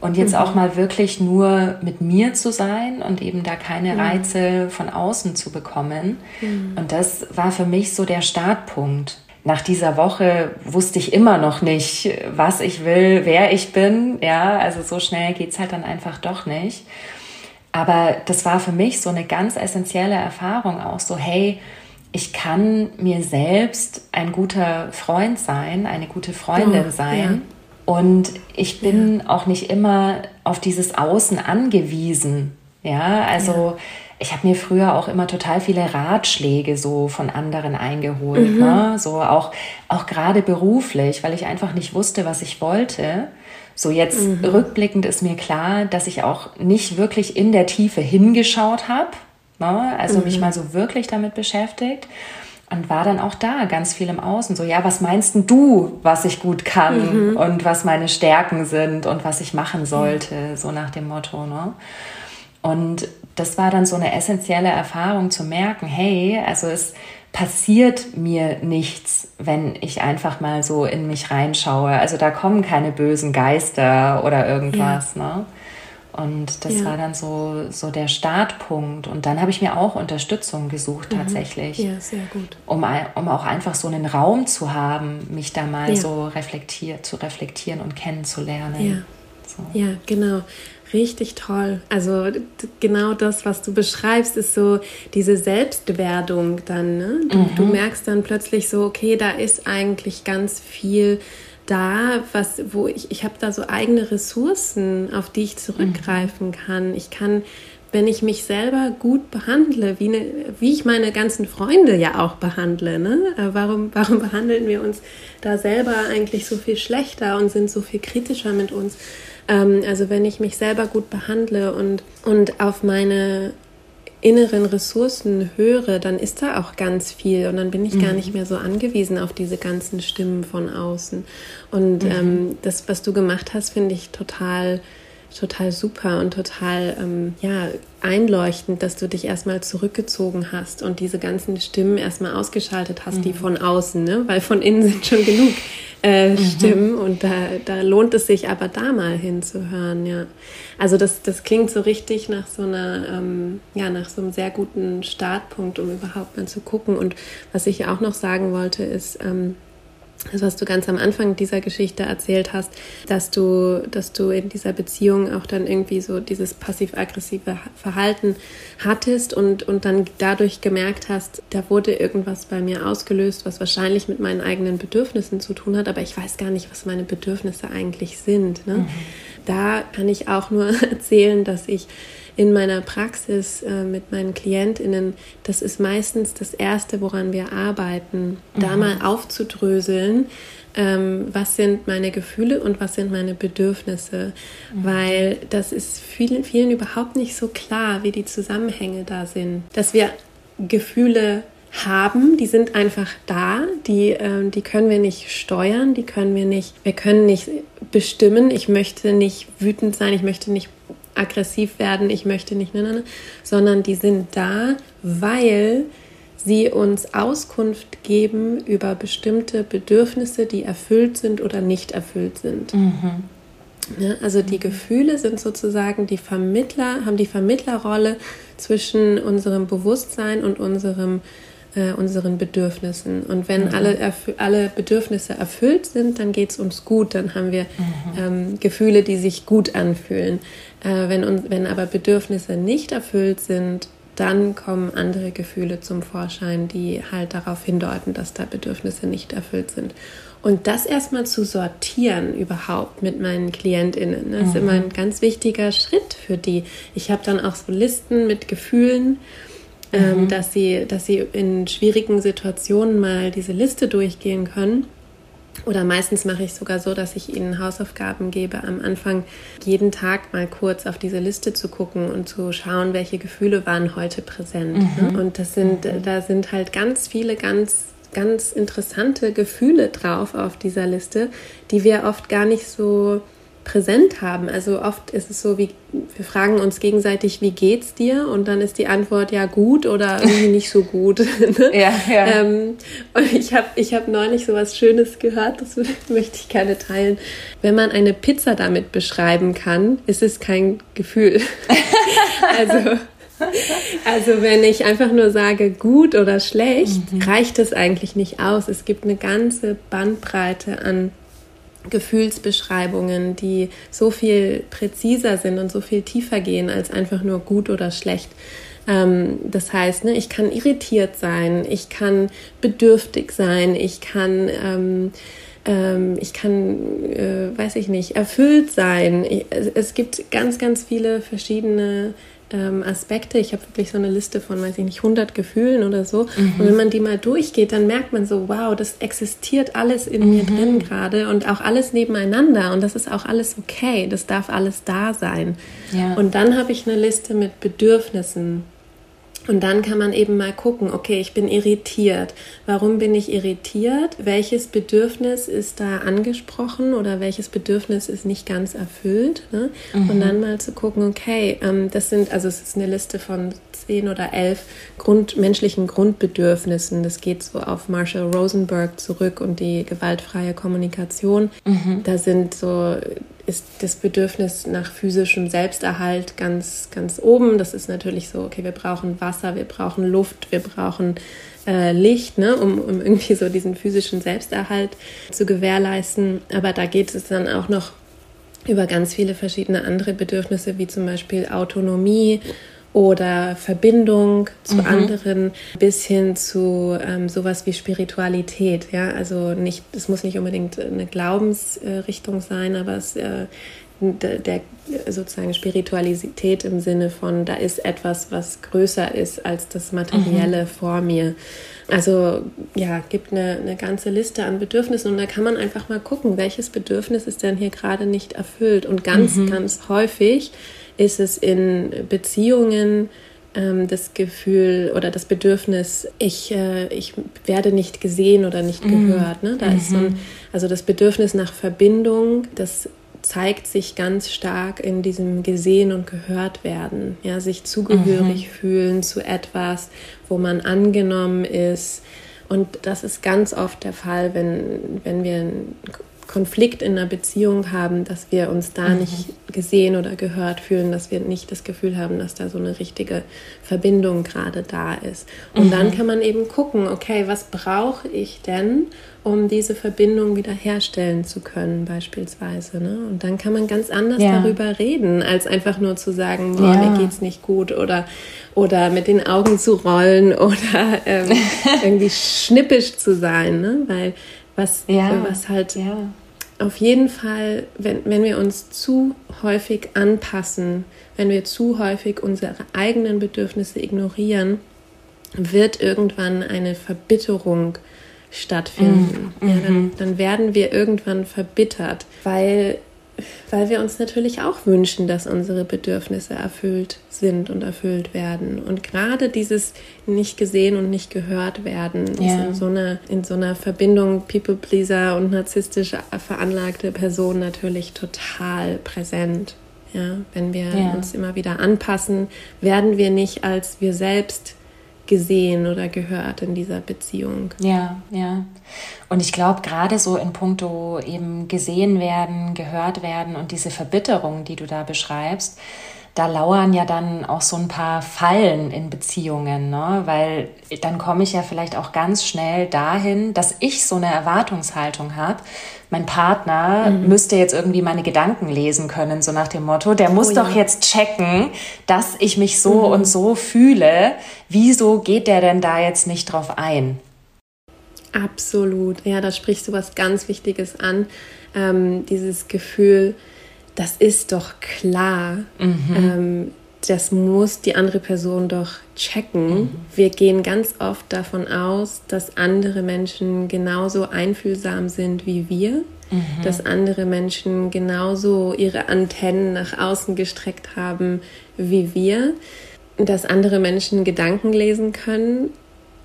Und jetzt mhm. auch mal wirklich nur mit mir zu sein und eben da keine mhm. Reize von außen zu bekommen. Mhm. Und das war für mich so der Startpunkt. Nach dieser Woche wusste ich immer noch nicht, was ich will, wer ich bin. Ja, also so schnell geht's halt dann einfach doch nicht. Aber das war für mich so eine ganz essentielle Erfahrung auch so, hey, ich kann mir selbst ein guter Freund sein, eine gute Freundin oh, sein. Ja und ich bin ja. auch nicht immer auf dieses Außen angewiesen. Ja, also ja. ich habe mir früher auch immer total viele Ratschläge so von anderen eingeholt. Mhm. Ne? So auch, auch gerade beruflich, weil ich einfach nicht wusste, was ich wollte. So jetzt mhm. rückblickend ist mir klar, dass ich auch nicht wirklich in der Tiefe hingeschaut habe. Ne? Also mhm. mich mal so wirklich damit beschäftigt und war dann auch da ganz viel im Außen. So, ja, was meinst denn du, was ich gut kann mhm. und was meine Stärken sind und was ich machen sollte, mhm. so nach dem Motto. Ne? Und das war dann so eine essentielle Erfahrung zu merken, hey, also es passiert mir nichts, wenn ich einfach mal so in mich reinschaue. Also da kommen keine bösen Geister oder irgendwas. Ja. Ne? Und das ja. war dann so, so der Startpunkt. Und dann habe ich mir auch Unterstützung gesucht mhm. tatsächlich. Ja, sehr gut. Um, um auch einfach so einen Raum zu haben, mich da mal ja. so reflektiert, zu reflektieren und kennenzulernen. Ja. So. ja, genau. Richtig toll. Also genau das, was du beschreibst, ist so diese Selbstwerdung dann. Ne? Du, mhm. du merkst dann plötzlich so, okay, da ist eigentlich ganz viel da, was, wo ich, ich habe da so eigene Ressourcen, auf die ich zurückgreifen kann. Ich kann, wenn ich mich selber gut behandle, wie, ne, wie ich meine ganzen Freunde ja auch behandle, ne? Äh, warum, warum behandeln wir uns da selber eigentlich so viel schlechter und sind so viel kritischer mit uns? Ähm, also wenn ich mich selber gut behandle und, und auf meine inneren Ressourcen höre, dann ist da auch ganz viel und dann bin ich mhm. gar nicht mehr so angewiesen auf diese ganzen Stimmen von außen. Und mhm. ähm, das, was du gemacht hast, finde ich total, total super und total ähm, ja, einleuchtend, dass du dich erstmal zurückgezogen hast und diese ganzen Stimmen erstmal ausgeschaltet hast, mhm. die von außen, ne? weil von innen sind schon genug äh, mhm. Stimmen und da, da lohnt es sich aber da mal hinzuhören, ja. Also das, das klingt so richtig nach so einer, ähm, ja, nach so einem sehr guten Startpunkt, um überhaupt mal zu gucken. Und was ich auch noch sagen wollte, ist, ähm, das, was du ganz am Anfang dieser Geschichte erzählt hast, dass du, dass du in dieser Beziehung auch dann irgendwie so dieses passiv-aggressive Verhalten hattest und, und dann dadurch gemerkt hast, da wurde irgendwas bei mir ausgelöst, was wahrscheinlich mit meinen eigenen Bedürfnissen zu tun hat, aber ich weiß gar nicht, was meine Bedürfnisse eigentlich sind. Ne? Mhm. Da kann ich auch nur [LAUGHS] erzählen, dass ich in meiner Praxis äh, mit meinen KlientInnen, das ist meistens das Erste, woran wir arbeiten, mhm. da mal aufzudröseln, ähm, was sind meine Gefühle und was sind meine Bedürfnisse, mhm. weil das ist vielen, vielen überhaupt nicht so klar, wie die Zusammenhänge da sind. Dass wir Gefühle haben, die sind einfach da, die, ähm, die können wir nicht steuern, die können wir nicht, wir können nicht bestimmen. Ich möchte nicht wütend sein, ich möchte nicht aggressiv werden, ich möchte nicht, ne, ne, ne, sondern die sind da, weil sie uns Auskunft geben über bestimmte Bedürfnisse, die erfüllt sind oder nicht erfüllt sind. Mhm. Ja, also die Gefühle sind sozusagen die Vermittler, haben die Vermittlerrolle zwischen unserem Bewusstsein und unserem äh, unseren Bedürfnissen. Und wenn mhm. alle, alle Bedürfnisse erfüllt sind, dann geht es uns gut, dann haben wir mhm. ähm, Gefühle, die sich gut anfühlen. Äh, wenn, wenn aber Bedürfnisse nicht erfüllt sind, dann kommen andere Gefühle zum Vorschein, die halt darauf hindeuten, dass da Bedürfnisse nicht erfüllt sind. Und das erstmal zu sortieren überhaupt mit meinen KlientInnen, das ist mhm. immer ein ganz wichtiger Schritt für die. Ich habe dann auch so Listen mit Gefühlen, ähm, mhm. dass, sie, dass sie in schwierigen Situationen mal diese Liste durchgehen können. Oder meistens mache ich sogar so, dass ich ihnen Hausaufgaben gebe, am Anfang jeden Tag mal kurz auf diese Liste zu gucken und zu schauen, welche Gefühle waren heute präsent. Mhm. Und das sind, mhm. da sind halt ganz viele ganz ganz interessante Gefühle drauf auf dieser Liste, die wir oft gar nicht so präsent haben. Also oft ist es so, wie wir fragen uns gegenseitig, wie geht's dir? Und dann ist die Antwort ja gut oder irgendwie [LAUGHS] nicht so gut. [LAUGHS] Ne? ja, ja. Ähm, und ich habe ich hab neulich so was Schönes gehört, das [LAUGHS] möchte ich gerne teilen. Wenn man eine Pizza damit beschreiben kann, ist es kein Gefühl. also also wenn ich einfach nur sage gut oder schlecht, mhm. reicht es eigentlich nicht aus. Es gibt eine ganze Bandbreite an Gefühlsbeschreibungen, die so viel präziser sind und so viel tiefer gehen als einfach nur gut oder schlecht. Ähm, das heißt, ne, ich kann irritiert sein, ich kann bedürftig sein, ich kann ähm, ähm, ich kann, äh, weiß ich nicht, erfüllt sein. Ich, es gibt ganz, ganz viele verschiedene ähm, Aspekte. Ich habe wirklich so eine Liste von, weiß ich nicht, 100 Gefühlen oder so. Mhm. Und wenn man die mal durchgeht, dann merkt man so, wow, das existiert alles in mhm. mir drin gerade und auch alles nebeneinander. Und das ist auch alles okay. Das darf alles da sein. Ja. Und dann habe ich eine Liste mit Bedürfnissen. Und dann kann man eben mal gucken, okay, ich bin irritiert. Warum bin ich irritiert? Welches Bedürfnis ist da angesprochen oder welches Bedürfnis ist nicht ganz erfüllt? Ne? Mhm. Und dann mal zu gucken, okay, ähm, das sind, also es ist eine Liste von zehn oder elf Grund, menschlichen Grundbedürfnissen. Das geht so auf Marshall Rosenberg zurück und die gewaltfreie Kommunikation. Mhm. Da sind so ist das Bedürfnis nach physischem Selbsterhalt ganz, ganz oben. Das ist natürlich so, okay, wir brauchen Wasser, wir brauchen Luft, wir brauchen äh, Licht, ne, um, um irgendwie so diesen physischen Selbsterhalt zu gewährleisten. Aber da geht es dann auch noch über ganz viele verschiedene andere Bedürfnisse, wie zum Beispiel Autonomie oder Verbindung zu mhm. anderen bis hin zu ähm, sowas wie Spiritualität. Ja, also nicht, es muss nicht unbedingt eine Glaubensrichtung sein, aber es äh, der, der sozusagen Spiritualität im Sinne von, da ist etwas, was größer ist als das Materielle mhm. vor mir. Also ja, gibt eine, eine ganze Liste an Bedürfnissen und da kann man einfach mal gucken, welches Bedürfnis ist denn hier gerade nicht erfüllt. Und ganz, mhm. ganz häufig ist es in Beziehungen ähm, das Gefühl oder das Bedürfnis, ich, äh, ich werde nicht gesehen oder nicht mhm. gehört. Ne? Da mhm. ist so ein, mhm. also das Bedürfnis nach Verbindung, das zeigt sich ganz stark in diesem gesehen und gehört werden, ja, sich zugehörig mhm. fühlen zu etwas, wo man angenommen ist. Und das ist ganz oft der Fall, wenn, wenn wir Konflikt in einer Beziehung haben, dass wir uns da mhm. nicht gesehen oder gehört fühlen, dass wir nicht das Gefühl haben, dass da so eine richtige Verbindung gerade da ist. Und mhm. dann kann man eben gucken, okay, was brauche ich denn, um diese Verbindung wieder herstellen zu können, beispielsweise. Ne? Und dann kann man ganz anders ja. darüber reden, als einfach nur zu sagen, boah, ja. mir geht's nicht gut oder, oder mit den Augen zu rollen [LAUGHS] oder ähm, [LAUGHS] irgendwie schnippisch zu sein, ne? weil was, ja, was halt ja. auf jeden Fall, wenn, wenn wir uns zu häufig anpassen, wenn wir zu häufig unsere eigenen Bedürfnisse ignorieren, wird irgendwann eine Verbitterung stattfinden. Mhm. Ja, dann, mhm. dann werden wir irgendwann verbittert, weil weil wir uns natürlich auch wünschen, dass unsere Bedürfnisse erfüllt sind und erfüllt werden. Und gerade dieses nicht gesehen und nicht gehört werden ja. ist in so, einer, in so einer Verbindung People-Pleaser und narzisstisch veranlagte Person natürlich total präsent. Ja, wenn wir ja. uns immer wieder anpassen, werden wir nicht als wir selbst gesehen oder gehört in dieser Beziehung. Ja, ja. Und ich glaube, gerade so in puncto eben gesehen werden, gehört werden und diese Verbitterung, die du da beschreibst, da lauern ja dann auch so ein paar Fallen in Beziehungen, ne? weil dann komme ich ja vielleicht auch ganz schnell dahin, dass ich so eine Erwartungshaltung habe. Mein Partner mhm. müsste jetzt irgendwie meine Gedanken lesen können, so nach dem Motto, der muss oh, doch ja. jetzt checken, dass ich mich so mhm. und so fühle. Wieso geht der denn da jetzt nicht drauf ein? Absolut. Ja, da sprichst du was ganz Wichtiges an. Ähm, dieses Gefühl, das ist doch klar. Mhm. Ähm, das muss die andere Person doch checken. Mhm. Wir gehen ganz oft davon aus, dass andere Menschen genauso einfühlsam sind wie wir, mhm. dass andere Menschen genauso ihre Antennen nach außen gestreckt haben wie wir, dass andere Menschen Gedanken lesen können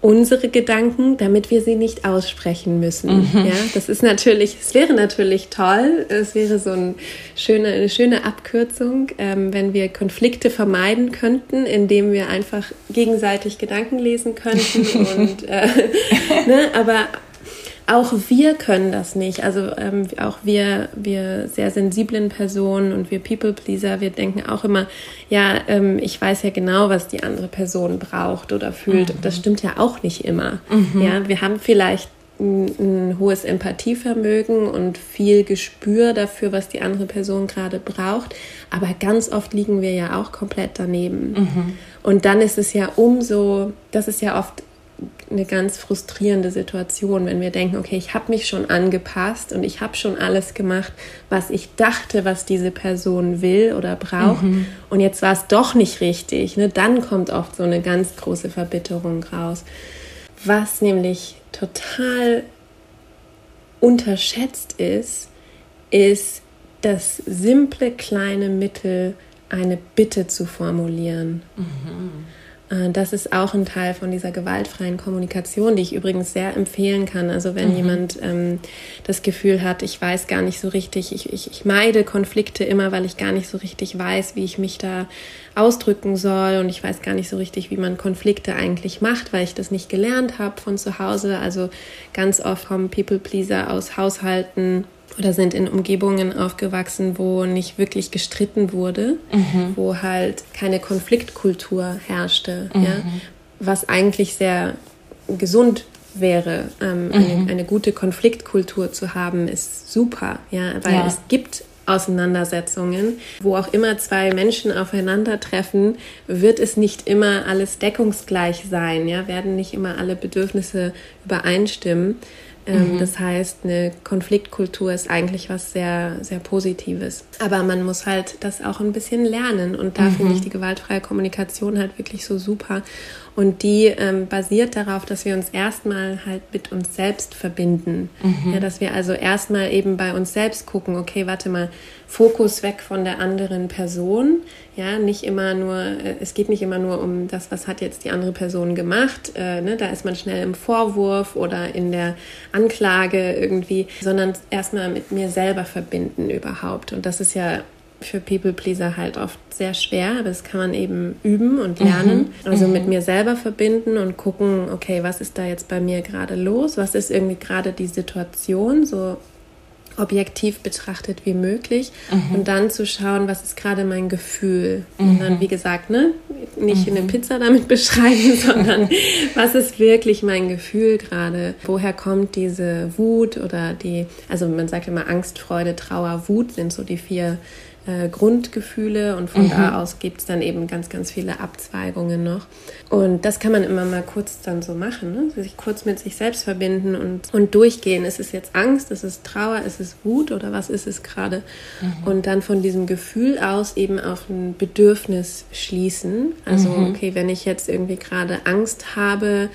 unsere Gedanken, damit wir sie nicht aussprechen müssen. Mhm. Ja, das ist natürlich, es wäre natürlich toll, es wäre so ein schöne, eine schöne Abkürzung, ähm, wenn wir Konflikte vermeiden könnten, indem wir einfach gegenseitig Gedanken lesen könnten [LAUGHS] und äh, ne, aber auch wir können das nicht. Also ähm, auch wir, wir sehr sensiblen Personen und wir People-Pleaser, wir denken auch immer, ja, ähm, ich weiß ja genau, was die andere Person braucht oder fühlt. Mhm. Das stimmt ja auch nicht immer. Mhm. Ja, wir haben vielleicht ein, ein, hohes Empathievermögen und viel Gespür dafür, was die andere Person gerade braucht. Aber ganz oft liegen wir ja auch komplett daneben. Mhm. Und dann ist es ja umso, das ist ja oft eine ganz frustrierende Situation, wenn wir denken, okay, ich habe mich schon angepasst und ich habe schon alles gemacht, was ich dachte, was diese Person will oder braucht mhm. und jetzt war es doch nicht richtig. Ne? Dann kommt oft so eine ganz große Verbitterung raus. Was nämlich total unterschätzt ist, ist das simple kleine Mittel, eine Bitte zu formulieren. Mhm. Äh, das ist auch ein Teil von dieser gewaltfreien Kommunikation, die ich übrigens sehr empfehlen kann. Also wenn mhm. jemand ähm, das Gefühl hat, ich weiß gar nicht so richtig, ich, ich, ich meide Konflikte immer, weil ich gar nicht so richtig weiß, wie ich mich da ausdrücken soll und ich weiß gar nicht so richtig, wie man Konflikte eigentlich macht, weil ich das nicht gelernt habe von zu Hause. Also ganz oft kommen People-Pleaser aus Haushalten, oder sind in Umgebungen aufgewachsen, wo nicht wirklich gestritten wurde, mhm. wo halt keine Konfliktkultur herrschte, mhm. ja, was eigentlich sehr gesund wäre. Ähm, mhm. eine, eine, gute Konfliktkultur zu haben, ist super, ja, weil ja. es gibt Auseinandersetzungen, wo auch immer zwei Menschen aufeinandertreffen, wird es nicht immer alles deckungsgleich sein, ja, werden nicht immer alle Bedürfnisse übereinstimmen. Ähm, mhm. Das heißt, eine Konfliktkultur ist eigentlich was sehr, sehr Positives. Aber man muss halt das auch ein bisschen lernen. Und da mhm. finde ich die gewaltfreie Kommunikation halt wirklich so super. Und die ähm, basiert darauf, dass wir uns erstmal halt mit uns selbst verbinden. Mhm. Ja, dass wir also erstmal eben bei uns selbst gucken, okay, warte mal, Fokus weg von der anderen Person. Ja, nicht immer nur, äh, es geht nicht immer nur um das, was hat jetzt die andere Person gemacht. Äh, ne? Da ist man schnell im Vorwurf oder in der Anklage irgendwie, sondern erstmal mit mir selber verbinden überhaupt. Und das ist ja für People Pleaser halt oft sehr schwer, aber das kann man eben üben und lernen. Mhm. Also mhm. mit mir selber verbinden und gucken, okay, was ist da jetzt bei mir gerade los? Was ist irgendwie gerade die Situation? So objektiv betrachtet wie möglich mhm. und dann zu schauen, was ist gerade mein Gefühl. Mhm. Und dann, wie gesagt, ne, nicht mhm. eine Pizza damit [LAUGHS] beschreiben, sondern [LAUGHS] was ist wirklich mein Gefühl gerade? Woher kommt diese Wut oder die, also man sagt immer Angst, Freude, Trauer, Wut sind so die vier äh, Grundgefühle und von mhm. da aus gibt es dann eben ganz, ganz viele Abzweigungen noch. Und das kann man immer mal kurz dann so machen, ne? sich kurz mit sich selbst verbinden und, und durchgehen. Ist es jetzt Angst, ist es Trauer, ist es Wut oder was ist es gerade? Mhm. Und dann von diesem Gefühl aus eben auf ein Bedürfnis schließen. Also, mhm. okay, wenn ich jetzt irgendwie gerade Angst habe,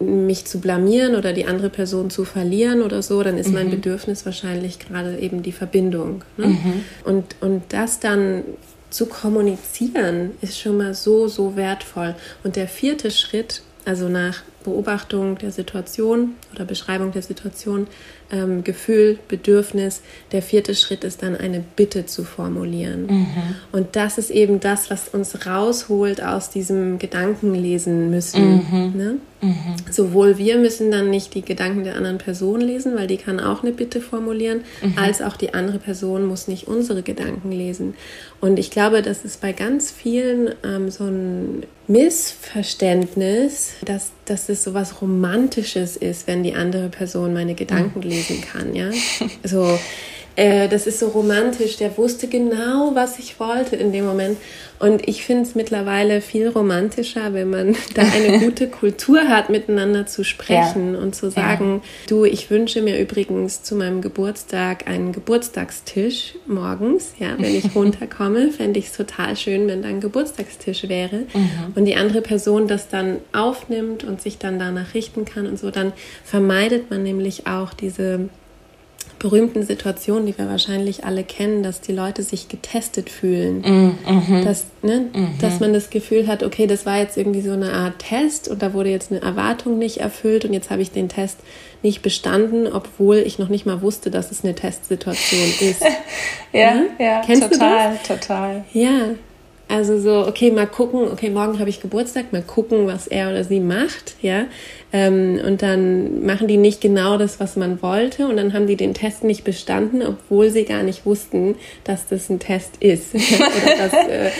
mich zu blamieren oder die andere Person zu verlieren oder so, dann ist mhm. mein Bedürfnis wahrscheinlich gerade eben die Verbindung. Ne? Mhm. Und, und das dann zu kommunizieren ist schon mal so, so wertvoll. Und der vierte Schritt, also nach Beobachtung der Situation oder Beschreibung der Situation, ähm, Gefühl, Bedürfnis. Der vierte Schritt ist dann eine Bitte zu formulieren. Mhm. Und das ist eben das, was uns rausholt aus diesem Gedankenlesen müssen. Mhm. Ne? Mhm. Sowohl wir müssen dann nicht die Gedanken der anderen Person lesen, weil die kann auch eine Bitte formulieren, mhm. als auch die andere Person muss nicht unsere Gedanken lesen. Und ich glaube, das ist bei ganz vielen ähm, so ein Missverständnis, dass, dass es so was Romantisches ist, wenn die andere Person meine Gedanken mhm. lesen kann, ja. [LAUGHS] So, äh, das ist so romantisch. Der wusste genau, was ich wollte in dem Moment. Und ich finde es mittlerweile viel romantischer, wenn man [LAUGHS] da eine [LAUGHS] gute Kultur hat, miteinander zu sprechen ja. und zu sagen, ja. du, ich wünsche mir übrigens zu meinem Geburtstag einen Geburtstagstisch morgens. Ja, wenn ich [LAUGHS] runterkomme, fände ich es total schön, wenn da ein Geburtstagstisch wäre. Mhm. Und die andere Person das dann aufnimmt und sich dann danach richten kann und so, dann vermeidet man nämlich auch diese berühmten Situationen, die wir wahrscheinlich alle kennen, dass die Leute sich getestet fühlen. Mm, mhm. dass, ne, mhm. dass man das Gefühl hat, okay, das war jetzt irgendwie so eine Art Test und da wurde jetzt eine Erwartung nicht erfüllt und jetzt habe ich den Test nicht bestanden, obwohl ich noch nicht mal wusste, dass es eine Testsituation ist. [LAUGHS] ja, ja, ne? ja Kennst total, total. Ja, also so, okay, mal gucken, okay, morgen habe ich Geburtstag, mal gucken, was er oder sie macht, ja. Ähm, und dann machen die nicht genau das, was man wollte, und dann haben die den Test nicht bestanden, obwohl sie gar nicht wussten, dass das ein Test ist. [LAUGHS] dass, äh,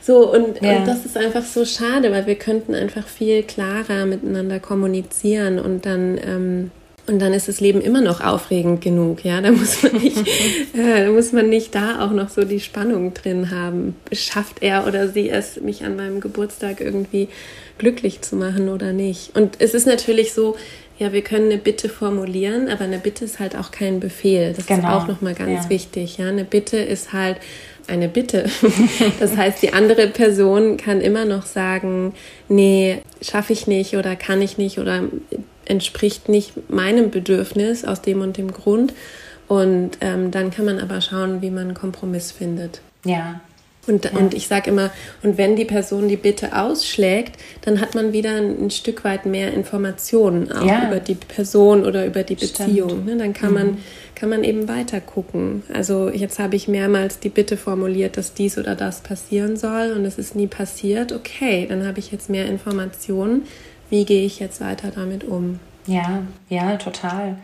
so, und, ja. und das ist einfach so schade, weil wir könnten einfach viel klarer miteinander kommunizieren und dann ähm, und dann ist das Leben immer noch aufregend genug, ja. Da muss man nicht, [LAUGHS] äh, da muss man nicht da auch noch so die Spannung drin haben. Schafft er oder sie es, mich an meinem Geburtstag irgendwie glücklich zu machen oder nicht? Und es ist natürlich so, ja, wir können eine Bitte formulieren, aber eine Bitte ist halt auch kein Befehl. Das genau. ist auch nochmal ganz ja. wichtig, ja. Eine Bitte ist halt eine Bitte. [LAUGHS] Das heißt, die andere Person kann immer noch sagen, nee, schaffe ich nicht oder kann ich nicht oder entspricht nicht meinem Bedürfnis aus dem und dem Grund. Und ähm, dann kann man aber schauen, wie man einen Kompromiss findet. Ja. Und, ja. und ich sage immer, und wenn die Person die Bitte ausschlägt, dann hat man wieder ein, ein Stück weit mehr Informationen auch ja. über die Person oder über die Beziehung. Ne? Dann kann mhm. man kann man eben weiter gucken. Also jetzt habe ich mehrmals die Bitte formuliert, dass dies oder das passieren soll und es ist nie passiert. Okay, dann habe ich jetzt mehr Informationen wie gehe ich jetzt weiter damit um? Ja, ja, total.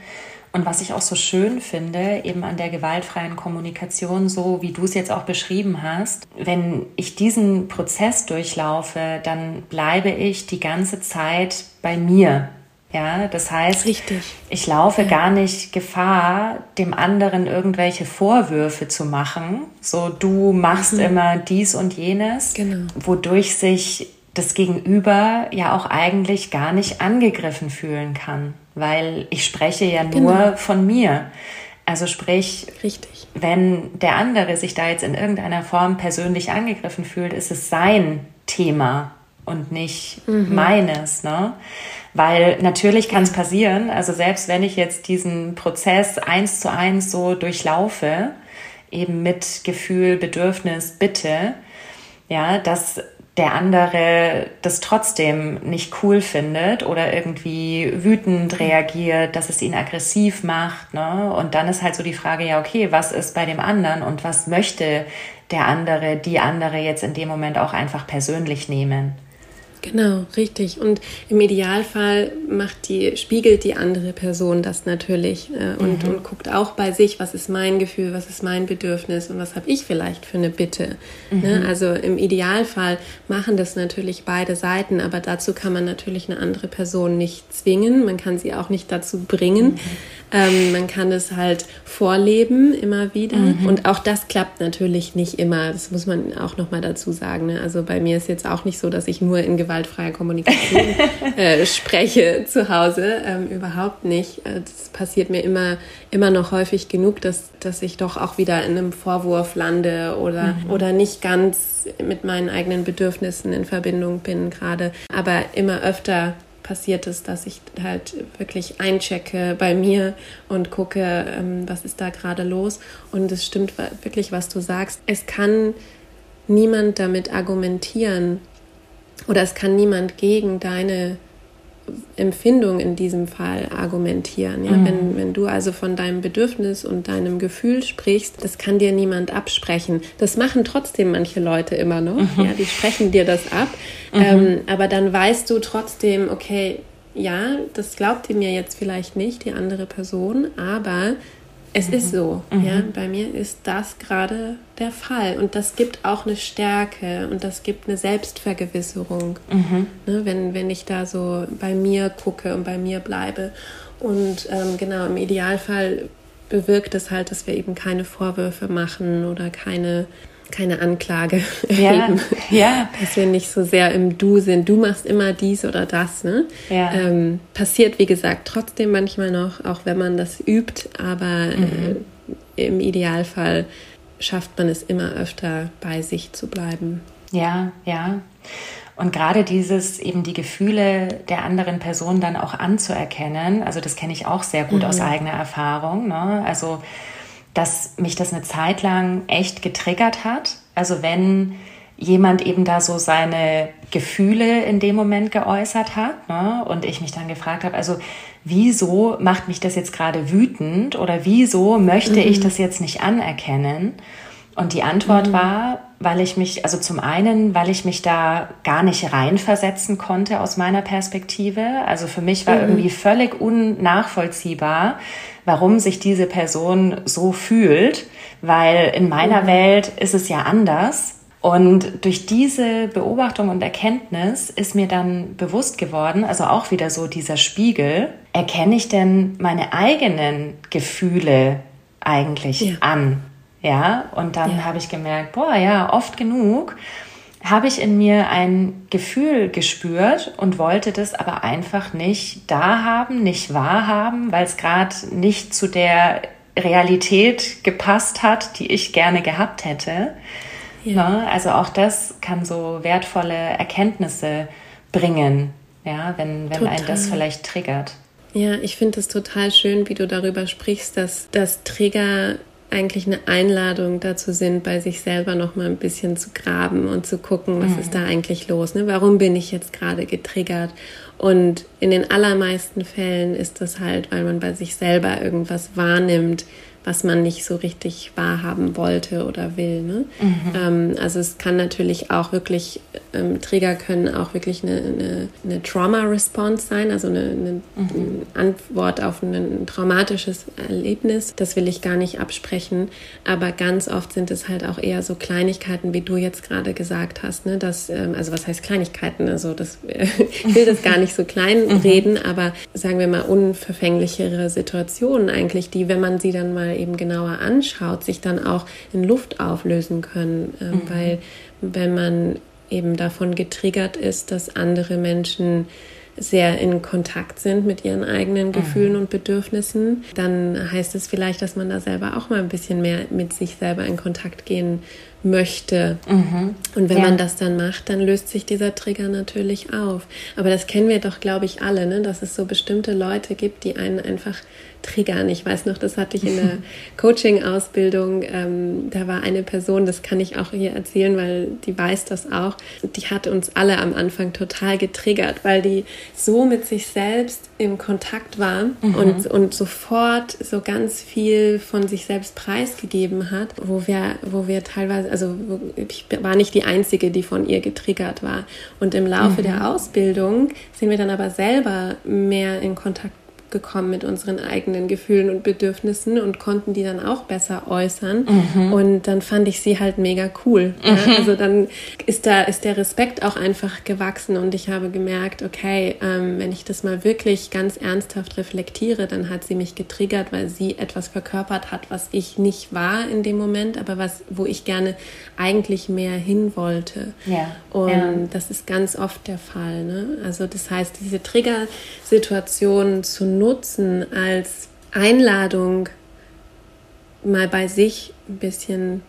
Und was ich auch so schön finde, eben an der gewaltfreien Kommunikation, so wie du es jetzt auch beschrieben hast, wenn ich diesen Prozess durchlaufe, dann bleibe ich die ganze Zeit bei mir. Ja, das heißt, Richtig. ich laufe ja. gar nicht Gefahr, dem anderen irgendwelche Vorwürfe zu machen. So, du machst mhm. immer dies und jenes, genau. wodurch sich das Gegenüber ja auch eigentlich gar nicht angegriffen fühlen kann, weil ich spreche ja nur genau. von mir. Also sprich, Richtig. wenn der andere sich da jetzt in irgendeiner Form persönlich angegriffen fühlt, ist es sein Thema und nicht mhm. meines. Ne? Weil natürlich kann es passieren, also selbst wenn ich jetzt diesen Prozess eins zu eins so durchlaufe, eben mit Gefühl, Bedürfnis, Bitte, ja, dass der andere das trotzdem nicht cool findet oder irgendwie wütend reagiert, dass es ihn aggressiv macht. Ne? Und dann ist halt so die Frage, ja, okay, was ist bei dem anderen und was möchte der andere, die andere jetzt in dem Moment auch einfach persönlich nehmen? Genau, richtig. Und im Idealfall macht die, spiegelt die andere Person das natürlich äh, und, mhm. und guckt auch bei sich, was ist mein Gefühl, was ist mein Bedürfnis und was habe ich vielleicht für eine Bitte. Mhm. Ne? Also im Idealfall machen das natürlich beide Seiten, aber dazu kann man natürlich eine andere Person nicht zwingen, man kann sie auch nicht dazu bringen. Mhm. Ähm, man kann es halt vorleben immer wieder. Mhm. Und auch das klappt natürlich nicht immer. Das muss man auch nochmal dazu sagen. Ne? Also bei mir ist jetzt auch nicht so, dass ich nur in gewaltfreier Kommunikation [LAUGHS] äh, spreche zu Hause. Ähm, überhaupt nicht. Äh, das passiert mir immer, immer noch häufig genug, dass, dass ich doch auch wieder in einem Vorwurf lande oder, mhm. oder nicht ganz mit meinen eigenen Bedürfnissen in Verbindung bin gerade. Aber immer öfter passiert ist, dass ich halt wirklich einchecke bei mir und gucke, ähm, was ist da gerade los. Und es stimmt wirklich, was du sagst. Es kann niemand damit argumentieren oder es kann niemand gegen deine Empfindung in diesem Fall argumentieren. Ja? Mhm. Wenn, wenn du also von deinem Bedürfnis und deinem Gefühl sprichst, das kann dir niemand absprechen. Das machen trotzdem manche Leute immer noch. Mhm. Ja? Die sprechen dir das ab. Mhm. Ähm, aber dann weißt du trotzdem, okay, ja, das glaubt ihr mir jetzt vielleicht nicht, die andere Person, aber es mhm. ist so. Mhm. Ja, bei mir ist das gerade der Fall. Und das gibt auch eine Stärke und das gibt eine Selbstvergewisserung, mhm. ne, wenn, wenn ich da so bei mir gucke und bei mir bleibe. Und ähm, genau, im Idealfall bewirkt es halt, dass wir eben keine Vorwürfe machen oder keine keine Anklage [LAUGHS] erheben. Ja, ja. Dass wir nicht so sehr im Du sind. Du machst immer dies oder das. Ne? Ja. Ähm, passiert, wie gesagt, trotzdem manchmal noch, auch wenn man das übt, aber mhm. äh, im Idealfall schafft man es immer öfter, bei sich zu bleiben. Ja, ja. Und gerade dieses eben die Gefühle der anderen Person dann auch anzuerkennen, also das kenne ich auch sehr gut mhm. aus eigener Erfahrung. Ne? Also dass mich das eine Zeit lang echt getriggert hat. Also wenn jemand eben da so seine Gefühle in dem Moment geäußert hat ne? und ich mich dann gefragt habe, also wieso macht mich das jetzt gerade wütend oder wieso möchte mhm. ich das jetzt nicht anerkennen? Und die Antwort mhm. war, weil ich mich, also zum einen, weil ich mich da gar nicht reinversetzen konnte aus meiner Perspektive. Also für mich war mhm. irgendwie völlig unnachvollziehbar, warum sich diese Person so fühlt, weil in meiner mhm. Welt ist es ja anders. Und durch diese Beobachtung und Erkenntnis ist mir dann bewusst geworden, also auch wieder so dieser Spiegel, erkenne ich denn meine eigenen Gefühle eigentlich ja. an? Ja, und dann ja. habe ich gemerkt, boah, ja, oft genug habe ich in mir ein Gefühl gespürt und wollte das aber einfach nicht da haben, nicht wahrhaben, weil es gerade nicht zu der Realität gepasst hat, die ich gerne gehabt hätte. Ja. Ne? Also auch das kann so wertvolle Erkenntnisse bringen, ja, wenn, wenn ein das vielleicht triggert. Ja, ich finde es total schön, wie du darüber sprichst, dass das Trigger eigentlich eine Einladung dazu sind, bei sich selber noch mal ein bisschen zu graben und zu gucken, was mhm. ist da eigentlich los? Ne? Warum bin ich jetzt gerade getriggert? Und in den allermeisten Fällen ist das halt, weil man bei sich selber irgendwas wahrnimmt, was man nicht so richtig wahrhaben wollte oder will. Ne? Mhm. Ähm, also es kann natürlich auch wirklich, ähm, Trigger können auch wirklich eine, eine, eine Trauma-Response sein, also eine, eine, mhm. Antwort auf ein traumatisches Erlebnis. Das will ich gar nicht absprechen, aber ganz oft sind es halt auch eher so Kleinigkeiten, wie du jetzt gerade gesagt hast. Ne? Dass, ähm, also was heißt Kleinigkeiten? Also das, [LAUGHS] ich will das gar nicht so klein mhm. reden, aber sagen wir mal unverfänglichere Situationen eigentlich, die, wenn man sie dann mal eben genauer anschaut, sich dann auch in Luft auflösen können, äh, mhm. weil wenn man eben davon getriggert ist, dass andere Menschen sehr in Kontakt sind mit ihren eigenen Gefühlen mhm. und Bedürfnissen, dann heißt es vielleicht, dass man da selber auch mal ein bisschen mehr mit sich selber in Kontakt gehen möchte. Mhm. Und wenn ja. man das dann macht, dann löst sich dieser Trigger natürlich auf. Aber das kennen wir doch, glaube ich, alle, ne? dass es so bestimmte Leute gibt, die einen einfach triggern. Ich weiß noch, das hatte ich in der [LAUGHS] Coaching-Ausbildung. Ähm, da war eine Person, das kann ich auch hier erzählen, weil die weiß das auch. Die hat uns alle am Anfang total getriggert, weil die so mit sich selbst im Kontakt war mhm. und, und sofort so ganz viel von sich selbst preisgegeben hat, wo wir, wo wir teilweise also ich war nicht die Einzige, die von ihr getriggert war. Und im Laufe mhm. der Ausbildung sind wir dann aber selber mehr in Kontakt gekommen mit unseren eigenen Gefühlen und Bedürfnissen und konnten die dann auch besser äußern. Mhm. Und dann fand ich sie halt mega cool. Mhm. Ja? Also dann ist da ist der Respekt auch einfach gewachsen und ich habe gemerkt, okay, ähm, wenn ich das mal wirklich ganz ernsthaft reflektiere, dann hat sie mich getriggert, weil sie etwas verkörpert hat, was ich nicht war in dem Moment, aber was wo ich gerne eigentlich mehr hin wollte. Ja. Und ja. das ist ganz oft der Fall. Ne? Also das heißt, diese Triggersituation zu nutzen als Einladung, mal bei sich ein bisschen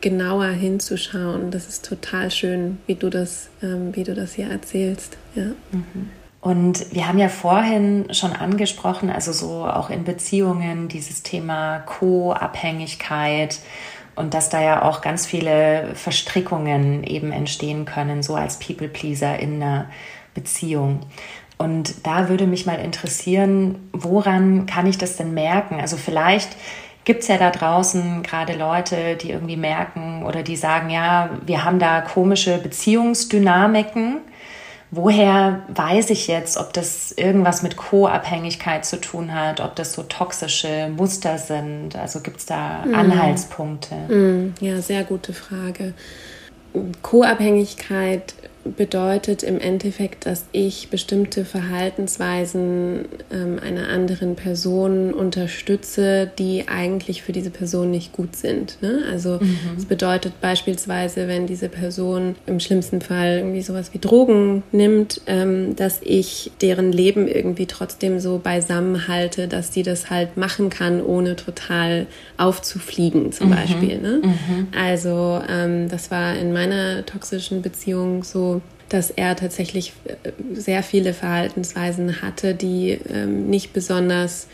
genauer hinzuschauen. Das ist total schön, wie du das, ähm, wie du das hier erzählst. Ja. Mhm. Und wir haben ja vorhin schon angesprochen, also so auch in Beziehungen dieses Thema Co-Abhängigkeit und dass da ja auch ganz viele Verstrickungen eben entstehen können, so als People-Pleaser in einer Beziehung. Und da würde mich mal interessieren, woran kann ich das denn merken? Also vielleicht gibt es ja da draußen gerade Leute, die irgendwie merken oder die sagen, ja, wir haben da komische Beziehungsdynamiken. Woher weiß ich jetzt, ob das irgendwas mit Co-Abhängigkeit zu tun hat, ob das so toxische Muster sind? Also gibt es da mhm. Anhaltspunkte? Mhm. Ja, sehr gute Frage. Co-Abhängigkeit bedeutet im Endeffekt, dass ich bestimmte Verhaltensweisen ähm, einer anderen Person unterstütze, die eigentlich für diese Person nicht gut sind. Ne? Also es mhm. bedeutet beispielsweise, wenn diese Person im schlimmsten Fall irgendwie sowas wie Drogen nimmt, ähm, dass ich deren Leben irgendwie trotzdem so beisammen halte, dass die das halt machen kann, ohne total aufzufliegen zum mhm. Beispiel. Ne? Mhm. Also ähm, das war in meiner toxischen Beziehung so, dass er tatsächlich äh, sehr viele Verhaltensweisen hatte, die ähm, nicht besonders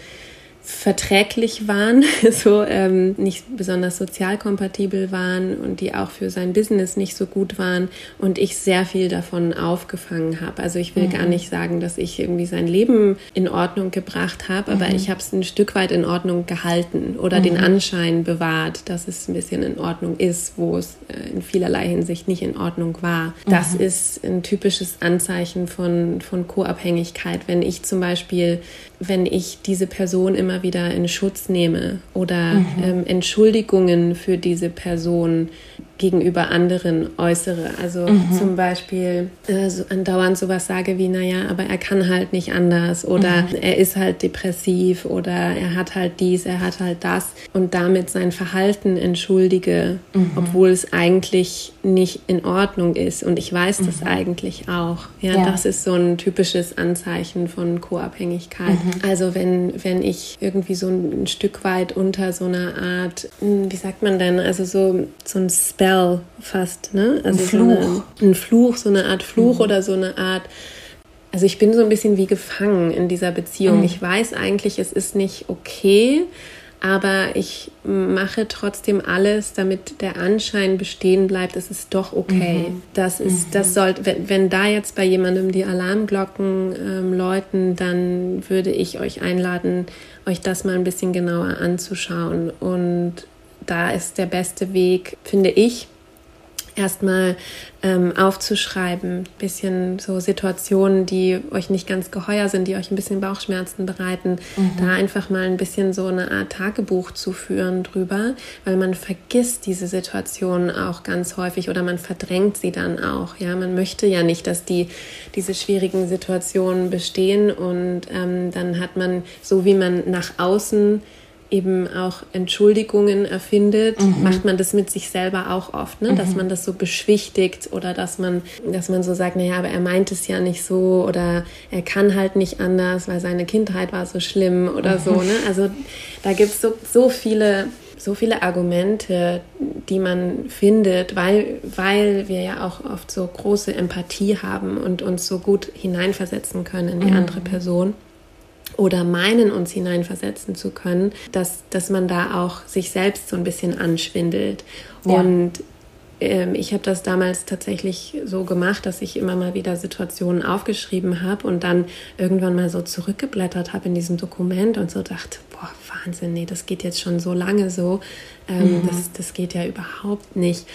verträglich waren, [LAUGHS] so ähm, nicht besonders sozial kompatibel waren und die auch für sein Business nicht so gut waren und ich sehr viel davon aufgefangen habe. Also ich will mhm. gar nicht sagen, dass ich irgendwie sein Leben in Ordnung gebracht habe, aber mhm. ich habe es ein Stück weit in Ordnung gehalten oder mhm. den Anschein bewahrt, dass es ein bisschen in Ordnung ist, wo es äh, in vielerlei Hinsicht nicht in Ordnung war. Das mhm. ist ein typisches Anzeichen von, von Co-Abhängigkeit. Wenn ich zum Beispiel, wenn ich diese Person immer wieder in Schutz nehme oder mhm. ähm, Entschuldigungen für diese Person gegenüber anderen äußere. Also mhm. zum Beispiel äh, so andauernd sowas sage wie, naja, aber er kann halt nicht anders oder mhm. er ist halt depressiv oder er hat halt dies, er hat halt das und damit sein Verhalten entschuldige, mhm. obwohl es eigentlich nicht in Ordnung ist und ich weiß das mhm. eigentlich auch. Ja, ja, das ist so ein typisches Anzeichen von Co-Abhängigkeit. Mhm. Also wenn, wenn ich irgendwie so ein, ein Stück weit unter so einer Art, hm, wie sagt man denn, also so, so ein Spell Spell fast, ne? Also ein Fluch. So eine, ein Fluch, so eine Art Fluch mhm. oder so eine Art. Also ich bin so ein bisschen wie gefangen in dieser Beziehung. Mhm. Ich weiß eigentlich, es ist nicht okay, aber ich mache trotzdem alles, damit der Anschein bestehen bleibt, es ist doch okay. Mhm. Das ist, mhm. das sollte, wenn, wenn, da jetzt bei jemandem die Alarmglocken ähm, läuten, dann würde ich euch einladen, euch das mal ein bisschen genauer anzuschauen und da ist der beste Weg, finde ich, erstmal ähm, aufzuschreiben, bisschen so Situationen, die euch nicht ganz geheuer sind, die euch ein bisschen Bauchschmerzen bereiten, mhm. da einfach mal ein bisschen so eine Art Tagebuch zu führen drüber, weil man vergisst diese Situationen auch ganz häufig oder man verdrängt sie dann auch. Ja, man möchte ja nicht, dass die diese schwierigen Situationen bestehen und ähm, dann hat man so wie man nach außen eben auch Entschuldigungen erfindet, mhm. macht man das mit sich selber auch oft, ne? Mhm. dass man das so beschwichtigt oder dass man, dass man so sagt, naja, aber er meint es ja nicht so oder er kann halt nicht anders, weil seine Kindheit war so schlimm oder mhm. so. Ne? Also da gibt es so, so viele so viele Argumente, die man findet, weil, weil wir ja auch oft so große Empathie haben und uns so gut hineinversetzen können in die mhm. andere Person oder meinen, uns hineinversetzen zu können, dass, dass man da auch sich selbst so ein bisschen anschwindelt. Ja. Und ähm, ich habe das damals tatsächlich so gemacht, dass ich immer mal wieder Situationen aufgeschrieben habe und dann irgendwann mal so zurückgeblättert habe in diesem Dokument und so dachte, boah, Wahnsinn, nee, das geht jetzt schon so lange so. Ähm, mhm. das, das geht ja überhaupt nicht.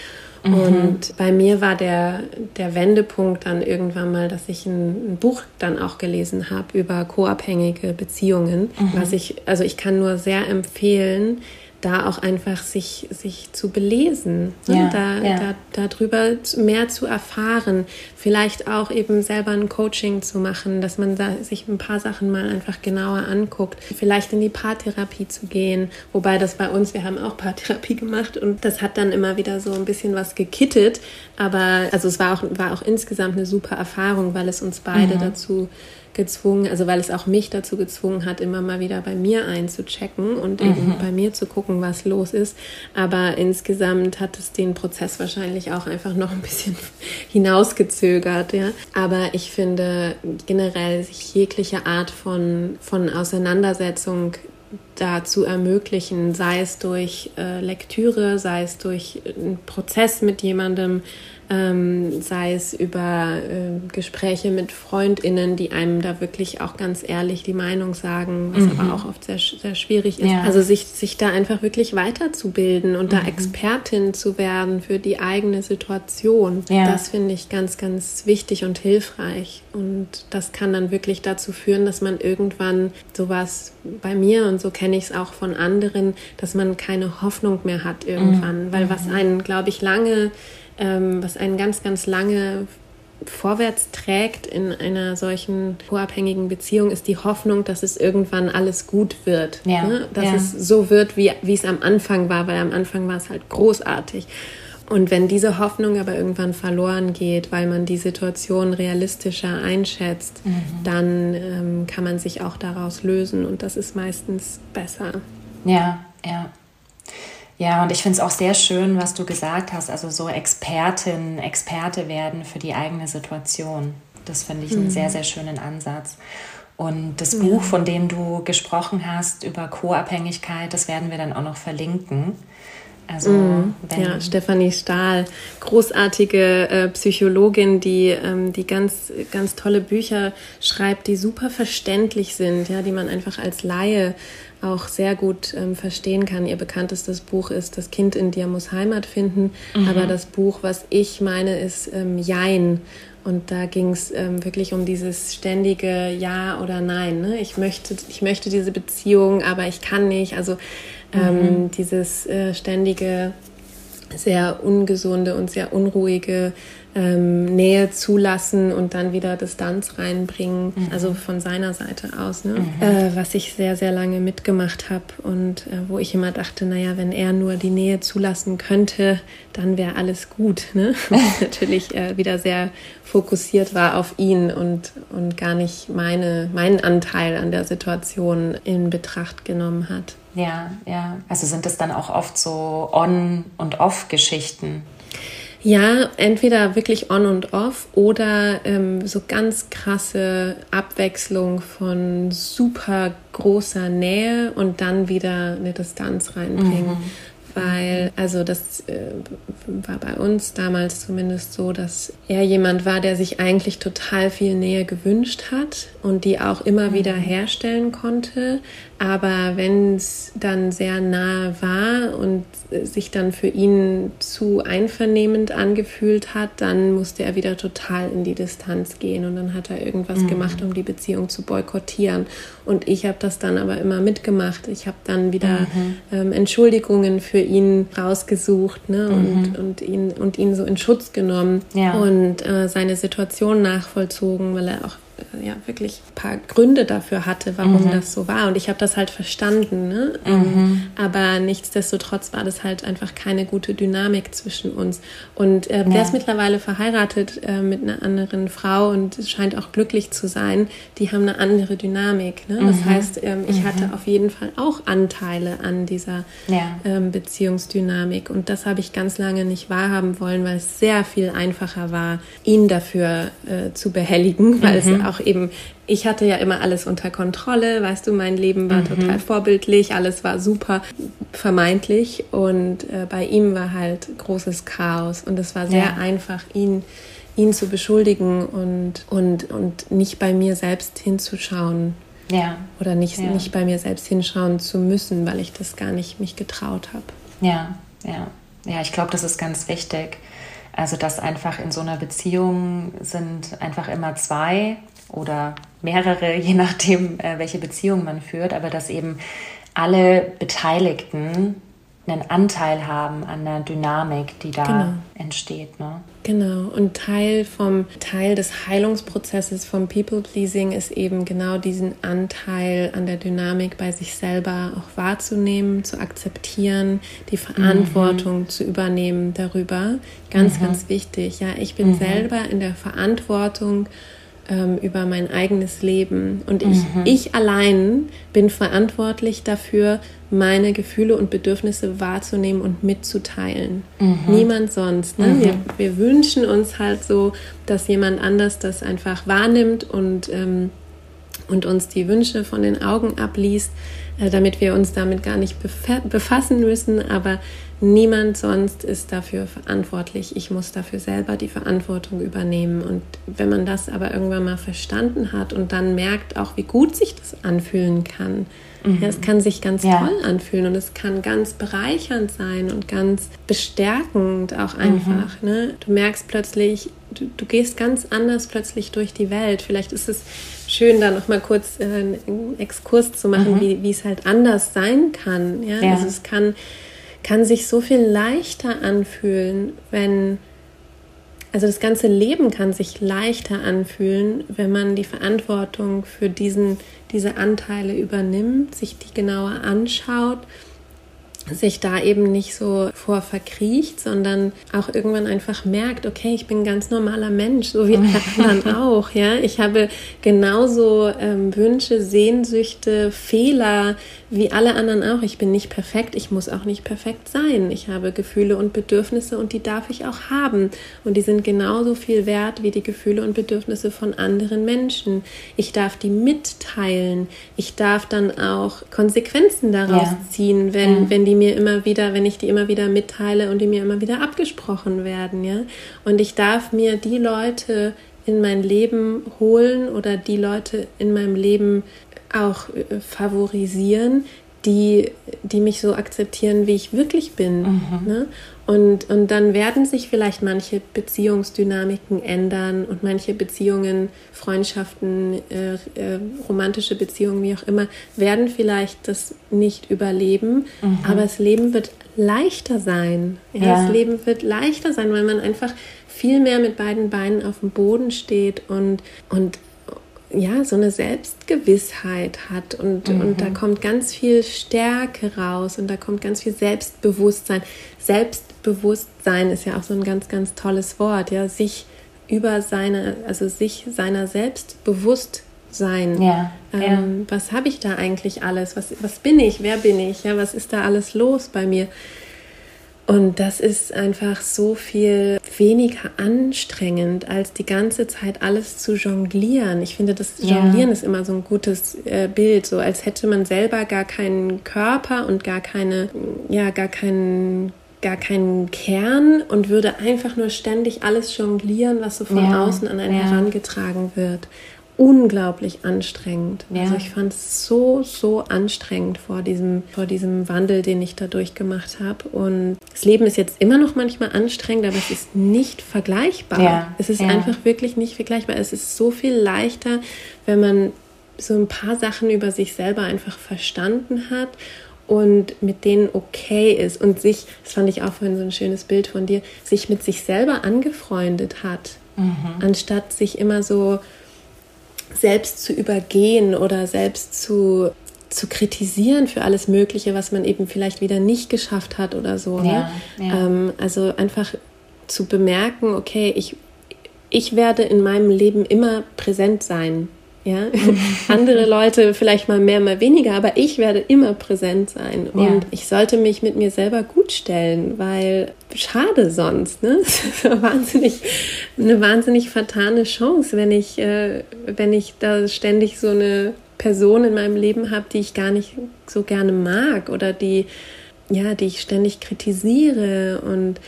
Mhm. Und bei mir war der, der Wendepunkt dann irgendwann mal, dass ich ein, ein Buch dann auch gelesen habe über co-abhängige Beziehungen. Mhm. Was ich, also ich kann nur sehr empfehlen, da auch einfach sich, sich zu belesen, ne? ja, da, ja. Da, darüber mehr zu erfahren, vielleicht auch eben selber ein Coaching zu machen, dass man da sich ein paar Sachen mal einfach genauer anguckt, vielleicht in die Paartherapie zu gehen, wobei das bei uns, wir haben auch Paartherapie gemacht und das hat dann immer wieder so ein bisschen was gekittet, aber also es war auch, war auch insgesamt eine super Erfahrung, weil es uns beide mhm. dazu gezwungen, also weil es auch mich dazu gezwungen hat, immer mal wieder bei mir einzuchecken und mhm. eben bei mir zu gucken, was los ist. Aber insgesamt hat es den Prozess wahrscheinlich auch einfach noch ein bisschen [LAUGHS] hinausgezögert, ja. Aber ich finde generell sich jegliche Art von, von Auseinandersetzung da zu ermöglichen, sei es durch äh, Lektüre, sei es durch einen Prozess mit jemandem, ähm, sei es über äh, Gespräche mit FreundInnen, die einem da wirklich auch ganz ehrlich die Meinung sagen, was mhm. aber auch oft sehr, sehr schwierig ist. Ja. Also sich, sich da einfach wirklich weiterzubilden und mhm. da Expertin zu werden für die eigene Situation, ja. das finde ich ganz, ganz wichtig und hilfreich. Und das kann dann wirklich dazu führen, dass man irgendwann sowas bei mir und so kenne ich es auch von anderen, dass man keine Hoffnung mehr hat irgendwann, mhm. weil was mhm. einen, glaube ich, lange ähm, was einen ganz, ganz lange vorwärts trägt in einer solchen co-abhängigen Beziehung, ist die Hoffnung, dass es irgendwann alles gut wird. Ja, ne? Dass ja. es so wird, wie, wie es am Anfang war, weil am Anfang war es halt großartig. Und wenn diese Hoffnung aber irgendwann verloren geht, weil man die Situation realistischer einschätzt, mhm. dann ähm, kann man sich auch daraus lösen und das ist meistens besser. Ja, ja. Ja, und ich finde es auch sehr schön, was du gesagt hast, also so Expertin, Experte werden für die eigene Situation. Das finde ich einen mhm. sehr, sehr schönen Ansatz. Und das mhm. Buch, von dem du gesprochen hast über Co-Abhängigkeit, das werden wir dann auch noch verlinken. Also, mm, ja, Stefanie Stahl, großartige äh, Psychologin, die, ähm, die ganz, ganz tolle Bücher schreibt, die super verständlich sind, ja, die man einfach als Laie auch sehr gut ähm, verstehen kann. Ihr bekanntestes Buch ist Das Kind in dir muss Heimat finden, mhm. aber das Buch, was ich meine, ist ähm, Jein. Und da ging es ähm, wirklich um dieses ständige Ja oder Nein. Ne? Ich, möchte, ich möchte diese Beziehung, aber ich kann nicht. Also ähm, mhm. dieses äh, ständige, sehr ungesunde und sehr unruhige ähm, Nähe zulassen und dann wieder Distanz reinbringen, mhm. also von seiner Seite aus, ne? Mhm. Äh, was ich sehr, sehr lange mitgemacht habe und äh, wo ich immer dachte, naja, wenn er nur die Nähe zulassen könnte, dann wäre alles gut. Ne? [LAUGHS] [LAUGHS] natürlich äh, wieder sehr fokussiert war auf ihn und, und gar nicht meine, meinen Anteil an der Situation in Betracht genommen hat. Ja, ja. Also sind es dann auch oft so On- und Off-Geschichten? Ja, entweder wirklich on und off oder ähm, so ganz krasse Abwechslung von super großer Nähe und dann wieder eine Distanz reinbringen. Mhm weil, also das äh, war bei uns damals zumindest so, dass er jemand war, der sich eigentlich total viel Nähe gewünscht hat und die auch immer mhm. wieder herstellen konnte. Aber wenn es dann sehr nahe war und sich dann für ihn zu einvernehmend angefühlt hat, dann musste er wieder total in die Distanz gehen und dann hat er irgendwas mhm. gemacht, um die Beziehung zu boykottieren. Und ich habe das dann aber immer mitgemacht. Ich habe dann wieder mhm. ähm, Entschuldigungen für ihn rausgesucht ne? und, mhm. und, ihn, und ihn so in Schutz genommen ja. und äh, seine Situation nachvollzogen, weil er auch ja wirklich ein paar Gründe dafür hatte, warum mhm. das so war. Und ich habe das halt verstanden. Ne? Ähm, mhm. aber nichtsdestotrotz war das halt einfach keine gute Dynamik zwischen uns. Und äh, ja. der ist mittlerweile verheiratet äh, mit einer anderen Frau und scheint auch glücklich zu sein. Die haben eine andere Dynamik. Ne? Das mhm. heißt, ähm, ich hatte mhm. auf jeden Fall auch Anteile an dieser ja. ähm, Beziehungsdynamik. Und das habe ich ganz lange nicht wahrhaben wollen, weil es sehr viel einfacher war, ihn dafür äh, zu behelligen, weil es mhm auch eben, ich hatte ja immer alles unter Kontrolle, weißt du, mein Leben war mhm. total vorbildlich, alles war super vermeintlich und äh, bei ihm war halt großes Chaos und es war sehr ja. einfach, ihn ihn zu beschuldigen und, und, und nicht bei mir selbst hinzuschauen. Ja. Oder nicht, ja. nicht bei mir selbst hinschauen zu müssen, weil ich das gar nicht mich getraut habe. Ja, ja. Ja, ich glaube, das ist ganz wichtig. Also, dass einfach in so einer Beziehung sind einfach immer zwei oder mehrere, [LAUGHS] je nachdem, äh, welche Beziehung man führt, aber dass eben alle Beteiligten einen Anteil haben an der Dynamik, die da genau. entsteht. Ne? Genau. Und Teil vom Teil des Heilungsprozesses vom People Pleasing ist eben genau diesen Anteil an der Dynamik bei sich selber auch wahrzunehmen, zu akzeptieren, die Verantwortung mhm. zu übernehmen darüber. Ganz, mhm. ganz wichtig. Ja, ich bin mhm. selber in der Verantwortung ähm, über mein eigenes Leben. Und ich, mhm. ich allein bin verantwortlich dafür, meine Gefühle und Bedürfnisse wahrzunehmen und mitzuteilen. Mhm. Niemand sonst. Ne? Mhm. Wir, wir, wünschen uns halt so, dass jemand anders das einfach wahrnimmt und, ähm, und uns die Wünsche von den Augen abliest. äh, damit wir uns damit gar nicht befassen müssen. Aber niemand sonst ist dafür verantwortlich. Ich muss dafür selber die Verantwortung übernehmen. Und wenn man das aber irgendwann mal verstanden hat und dann merkt auch, wie gut sich das anfühlen kann, Mhm. Ja, es kann sich ganz ja. toll anfühlen und es kann ganz bereichernd sein und ganz bestärkend auch mhm. einfach. Mhm. Ne? Du merkst plötzlich, du, du, gehst ganz anders plötzlich durch die Welt. Vielleicht ist es schön, da noch mal kurz äh, einen Exkurs zu machen, mhm. wie, wie es halt anders sein kann. Ja? ja? Also es kann, kann sich so viel leichter anfühlen, wenn also das ganze Leben kann sich leichter anfühlen, wenn man die Verantwortung für diesen, diese Anteile übernimmt, sich die genauer anschaut sich da eben nicht so vor verkriecht, sondern auch irgendwann einfach merkt, okay, ich bin ein ganz normaler Mensch, so wie alle [LAUGHS] anderen auch, ja. Ich habe genauso ähm, Wünsche, Sehnsüchte, Fehler wie alle anderen auch. Ich bin nicht perfekt, ich muss auch nicht perfekt sein. Ich habe Gefühle und Bedürfnisse und die darf ich auch haben. Und die sind genauso viel wert wie die Gefühle und Bedürfnisse von anderen Menschen. Ich darf die mitteilen. Ich darf dann auch Konsequenzen daraus ja. ziehen, wenn, ja. wenn die mir immer wieder, wenn ich die immer wieder mitteile und die mir immer wieder abgesprochen werden, ja. Und ich darf mir die Leute in mein Leben holen oder die Leute in meinem Leben auch äh, favorisieren, die, die mich so akzeptieren, wie ich wirklich bin. Mhm. Ne? Und, und dann werden sich vielleicht manche Beziehungsdynamiken ändern und manche Beziehungen, Freundschaften, äh, äh, romantische Beziehungen, wie auch immer, werden vielleicht das nicht überleben. Mhm. Aber das Leben wird leichter sein. Ja, ja. Das Leben wird leichter sein, weil man einfach viel mehr mit beiden Beinen auf dem Boden steht und, und ja, so eine Selbstgewissheit hat und, mhm. und da kommt ganz viel Stärke raus und da kommt ganz viel Selbstbewusstsein. Selbstbewusstsein ist ja auch so ein ganz, ganz tolles Wort, ja, sich über seine, also sich seiner selbst bewusst sein. Ja, ähm, ja. Was habe ich da eigentlich alles? Was, was bin ich? Wer bin ich? Ja, was ist da alles los bei mir? Und das ist einfach so viel weniger anstrengend, als die ganze Zeit alles zu jonglieren. Ich finde, das Jonglieren ja. ist immer so ein gutes äh, Bild, so als hätte man selber gar keinen Körper und gar keine, ja, gar keinen gar keinen Kern und würde einfach nur ständig alles jonglieren, was so von ja, außen an einen ja. herangetragen wird unglaublich anstrengend. Ja. Also ich fand es so, so anstrengend vor diesem, vor diesem Wandel, den ich da durchgemacht habe. Und das Leben ist jetzt immer noch manchmal anstrengend, aber es ist nicht vergleichbar. Ja. Es ist ja. einfach wirklich nicht vergleichbar. Es ist so viel leichter, wenn man so ein paar Sachen über sich selber einfach verstanden hat und mit denen okay ist und sich, das fand ich auch vorhin so ein schönes Bild von dir, sich mit sich selber angefreundet hat, mhm. anstatt sich immer so selbst zu übergehen oder selbst zu, zu kritisieren für alles Mögliche, was man eben vielleicht wieder nicht geschafft hat oder so. Ne? Ja, ja. Ähm, also einfach zu bemerken, okay, ich, ich werde in meinem Leben immer präsent sein. Ja, [LAUGHS] andere Leute vielleicht mal mehr, mal weniger, aber ich werde immer präsent sein und ja. ich sollte mich mit mir selber gut stellen, weil schade sonst, ne? [LAUGHS] Das ist eine wahnsinnig, eine wahnsinnig vertane Chance, wenn ich, äh, wenn ich da ständig so eine Person in meinem Leben habe, die ich gar nicht so gerne mag oder die, ja, die ich ständig kritisiere und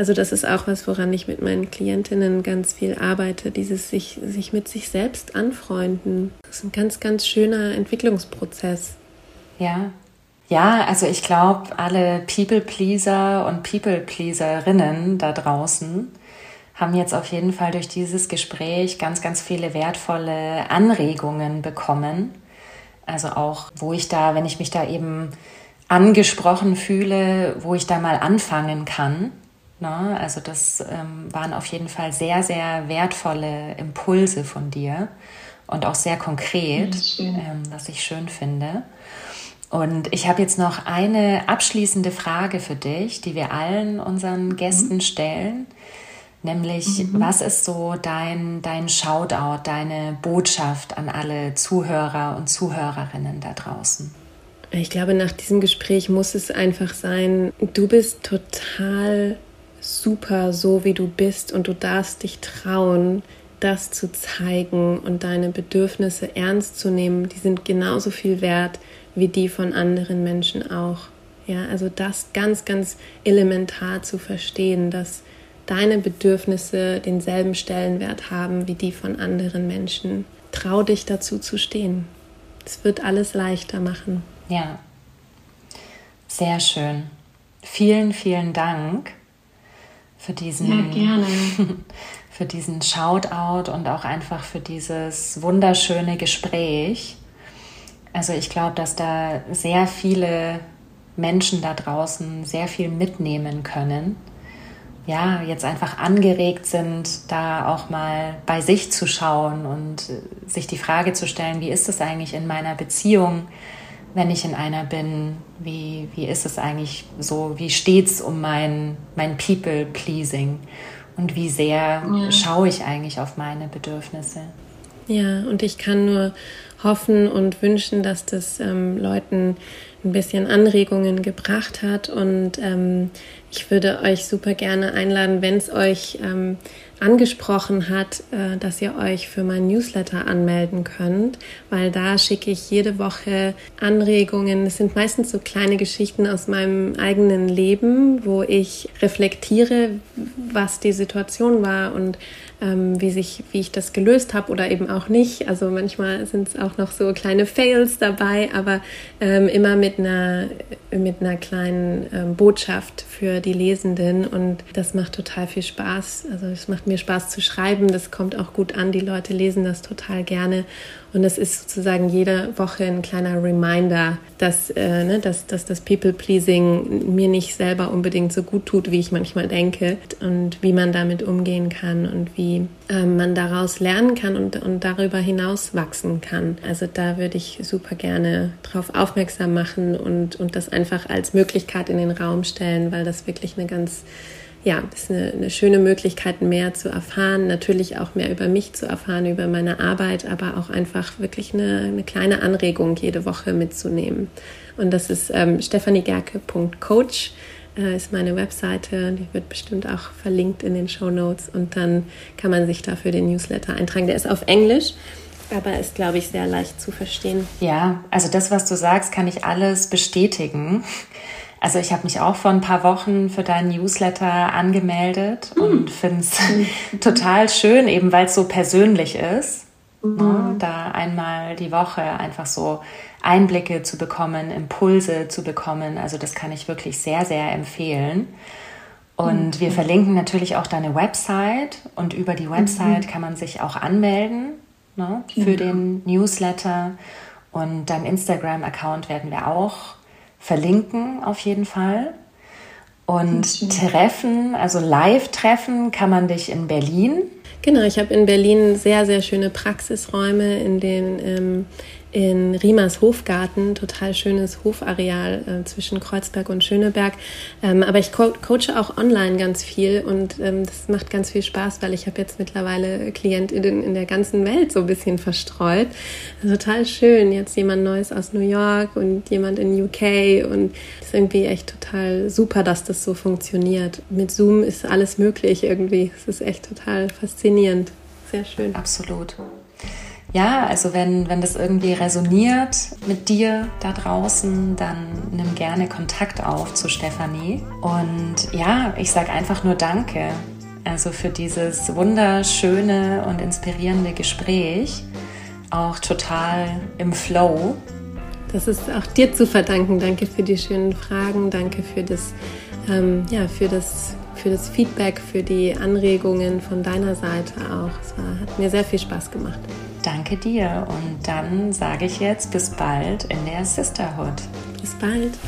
also das ist auch was, woran ich mit meinen Klientinnen ganz viel arbeite, dieses sich, sich mit sich selbst anfreunden. Das ist ein ganz, ganz schöner Entwicklungsprozess. Ja. Ja, also ich glaube, alle People-Pleaser und People-Pleaserinnen da draußen haben jetzt auf jeden Fall durch dieses Gespräch ganz, ganz viele wertvolle Anregungen bekommen. Also auch, wo ich da, wenn ich mich da eben angesprochen fühle, wo ich da mal anfangen kann. Ne? Also das ähm, waren auf jeden Fall sehr, sehr wertvolle Impulse von dir und auch sehr konkret, ähm, was ich schön finde. Und ich habe jetzt noch eine abschließende Frage für dich, die wir allen unseren mhm. Gästen mhm. stellen. Nämlich, mhm. was ist so dein, dein Shoutout, deine Botschaft an alle Zuhörer und Zuhörerinnen da draußen? Ich glaube, nach diesem Gespräch muss es einfach sein, du bist total super so, wie du bist und du darfst dich trauen, das zu zeigen und deine Bedürfnisse ernst zu nehmen. Die sind genauso viel wert wie die von anderen Menschen auch. Ja, also das ganz, ganz elementar zu verstehen, dass deine Bedürfnisse denselben Stellenwert haben wie die von anderen Menschen. Trau dich dazu zu stehen. Es wird alles leichter machen. Ja, sehr schön. Vielen, vielen Dank für diesen, ja, gerne. [LAUGHS] für diesen Shoutout und auch einfach für dieses wunderschöne Gespräch. Also ich glaube, dass da sehr viele Menschen da draußen sehr viel mitnehmen können. Ja, jetzt einfach angeregt sind, da auch mal bei sich zu schauen und sich die Frage zu stellen, wie ist es eigentlich in meiner Beziehung? wenn ich in einer bin, wie, wie ist es eigentlich so, wie steht es um mein, mein People-Pleasing und wie sehr ja. schaue ich eigentlich auf meine Bedürfnisse. Ja, und ich kann nur hoffen und wünschen, dass das ähm, Leuten ein bisschen Anregungen gebracht hat. Und ähm, ich würde euch super gerne einladen, wenn es euch ähm, angesprochen hat, äh, dass ihr euch für mein Newsletter anmelden könnt, weil da schicke ich jede Woche Anregungen. Es sind meistens so kleine Geschichten aus meinem eigenen Leben, wo ich reflektiere, was die Situation war und ähm, wie, sich, wie ich das gelöst habe oder eben auch nicht. Also manchmal sind es auch noch so kleine Fails dabei, aber ähm, immer mit einer, mit einer kleinen ähm, Botschaft für die Lesenden und das macht total viel Spaß. Also es macht mir Spaß zu schreiben, das kommt auch gut an, die Leute lesen das total gerne und es ist sozusagen jede Woche ein kleiner Reminder, dass, äh, ne, dass, dass das People-Pleasing mir nicht selber unbedingt so gut tut, wie ich manchmal denke und wie man damit umgehen kann und wie äh, man daraus lernen kann und, und darüber hinaus wachsen kann. Also da würde ich super gerne darauf aufmerksam machen und, und das einfach als Möglichkeit in den Raum stellen, weil das wirklich eine ganz ja, ist eine, eine, schöne Möglichkeit, mehr zu erfahren, natürlich auch mehr über mich zu erfahren, über meine Arbeit, aber auch einfach wirklich eine, eine kleine Anregung jede Woche mitzunehmen. Und das ist ähm, stephaniegerke.coach äh, ist meine Webseite, die wird bestimmt auch verlinkt in den Show Notes und dann kann man sich dafür den Newsletter eintragen. Der ist auf Englisch, aber ist, glaube ich, sehr leicht zu verstehen. Ja, also das, was du sagst, kann ich alles bestätigen. Also ich habe mich auch vor ein paar Wochen für deinen Newsletter angemeldet mhm. und finde es mhm. [LAUGHS] total schön, eben weil es so persönlich ist. Mhm. Ne, da einmal die Woche einfach so Einblicke zu bekommen, Impulse zu bekommen. Also das kann ich wirklich sehr, sehr empfehlen. Und mhm. wir verlinken natürlich auch deine Website und über die Website mhm. kann man sich auch anmelden ne, für den Newsletter. Und dein Instagram-Account werden wir auch verlinken auf jeden Fall. Und Treffen, also Live-Treffen, kann man dich in Berlin. Genau, ich habe in Berlin sehr, sehr schöne Praxisräume, in denen ähm, in Riemers Hofgarten, total schönes Hofareal äh, zwischen Kreuzberg und Schöneberg. Ähm, aber ich co coache auch online ganz viel und ähm, das macht ganz viel Spaß, weil ich habe jetzt mittlerweile Klientinnen in der ganzen Welt so ein bisschen verstreut. Also total schön, jetzt jemand Neues aus New York und jemand in UK und es ist irgendwie echt total super, dass das so funktioniert. Mit Zoom ist alles möglich irgendwie. Es ist echt total faszinierend. Sehr schön. Absolut ja, also wenn, wenn das irgendwie resoniert mit dir da draußen, dann nimm gerne Kontakt auf zu Stefanie. Und ja, ich sage einfach nur Danke. Also für dieses wunderschöne und inspirierende Gespräch. Auch total im Flow. Das ist auch dir zu verdanken. Danke für die schönen Fragen. Danke für das, ähm, ja, für das, für das Feedback, für die Anregungen von deiner Seite auch. Es war, hat mir sehr viel Spaß gemacht. Danke dir und dann sage ich jetzt bis bald in der Sisterhood. Bis bald.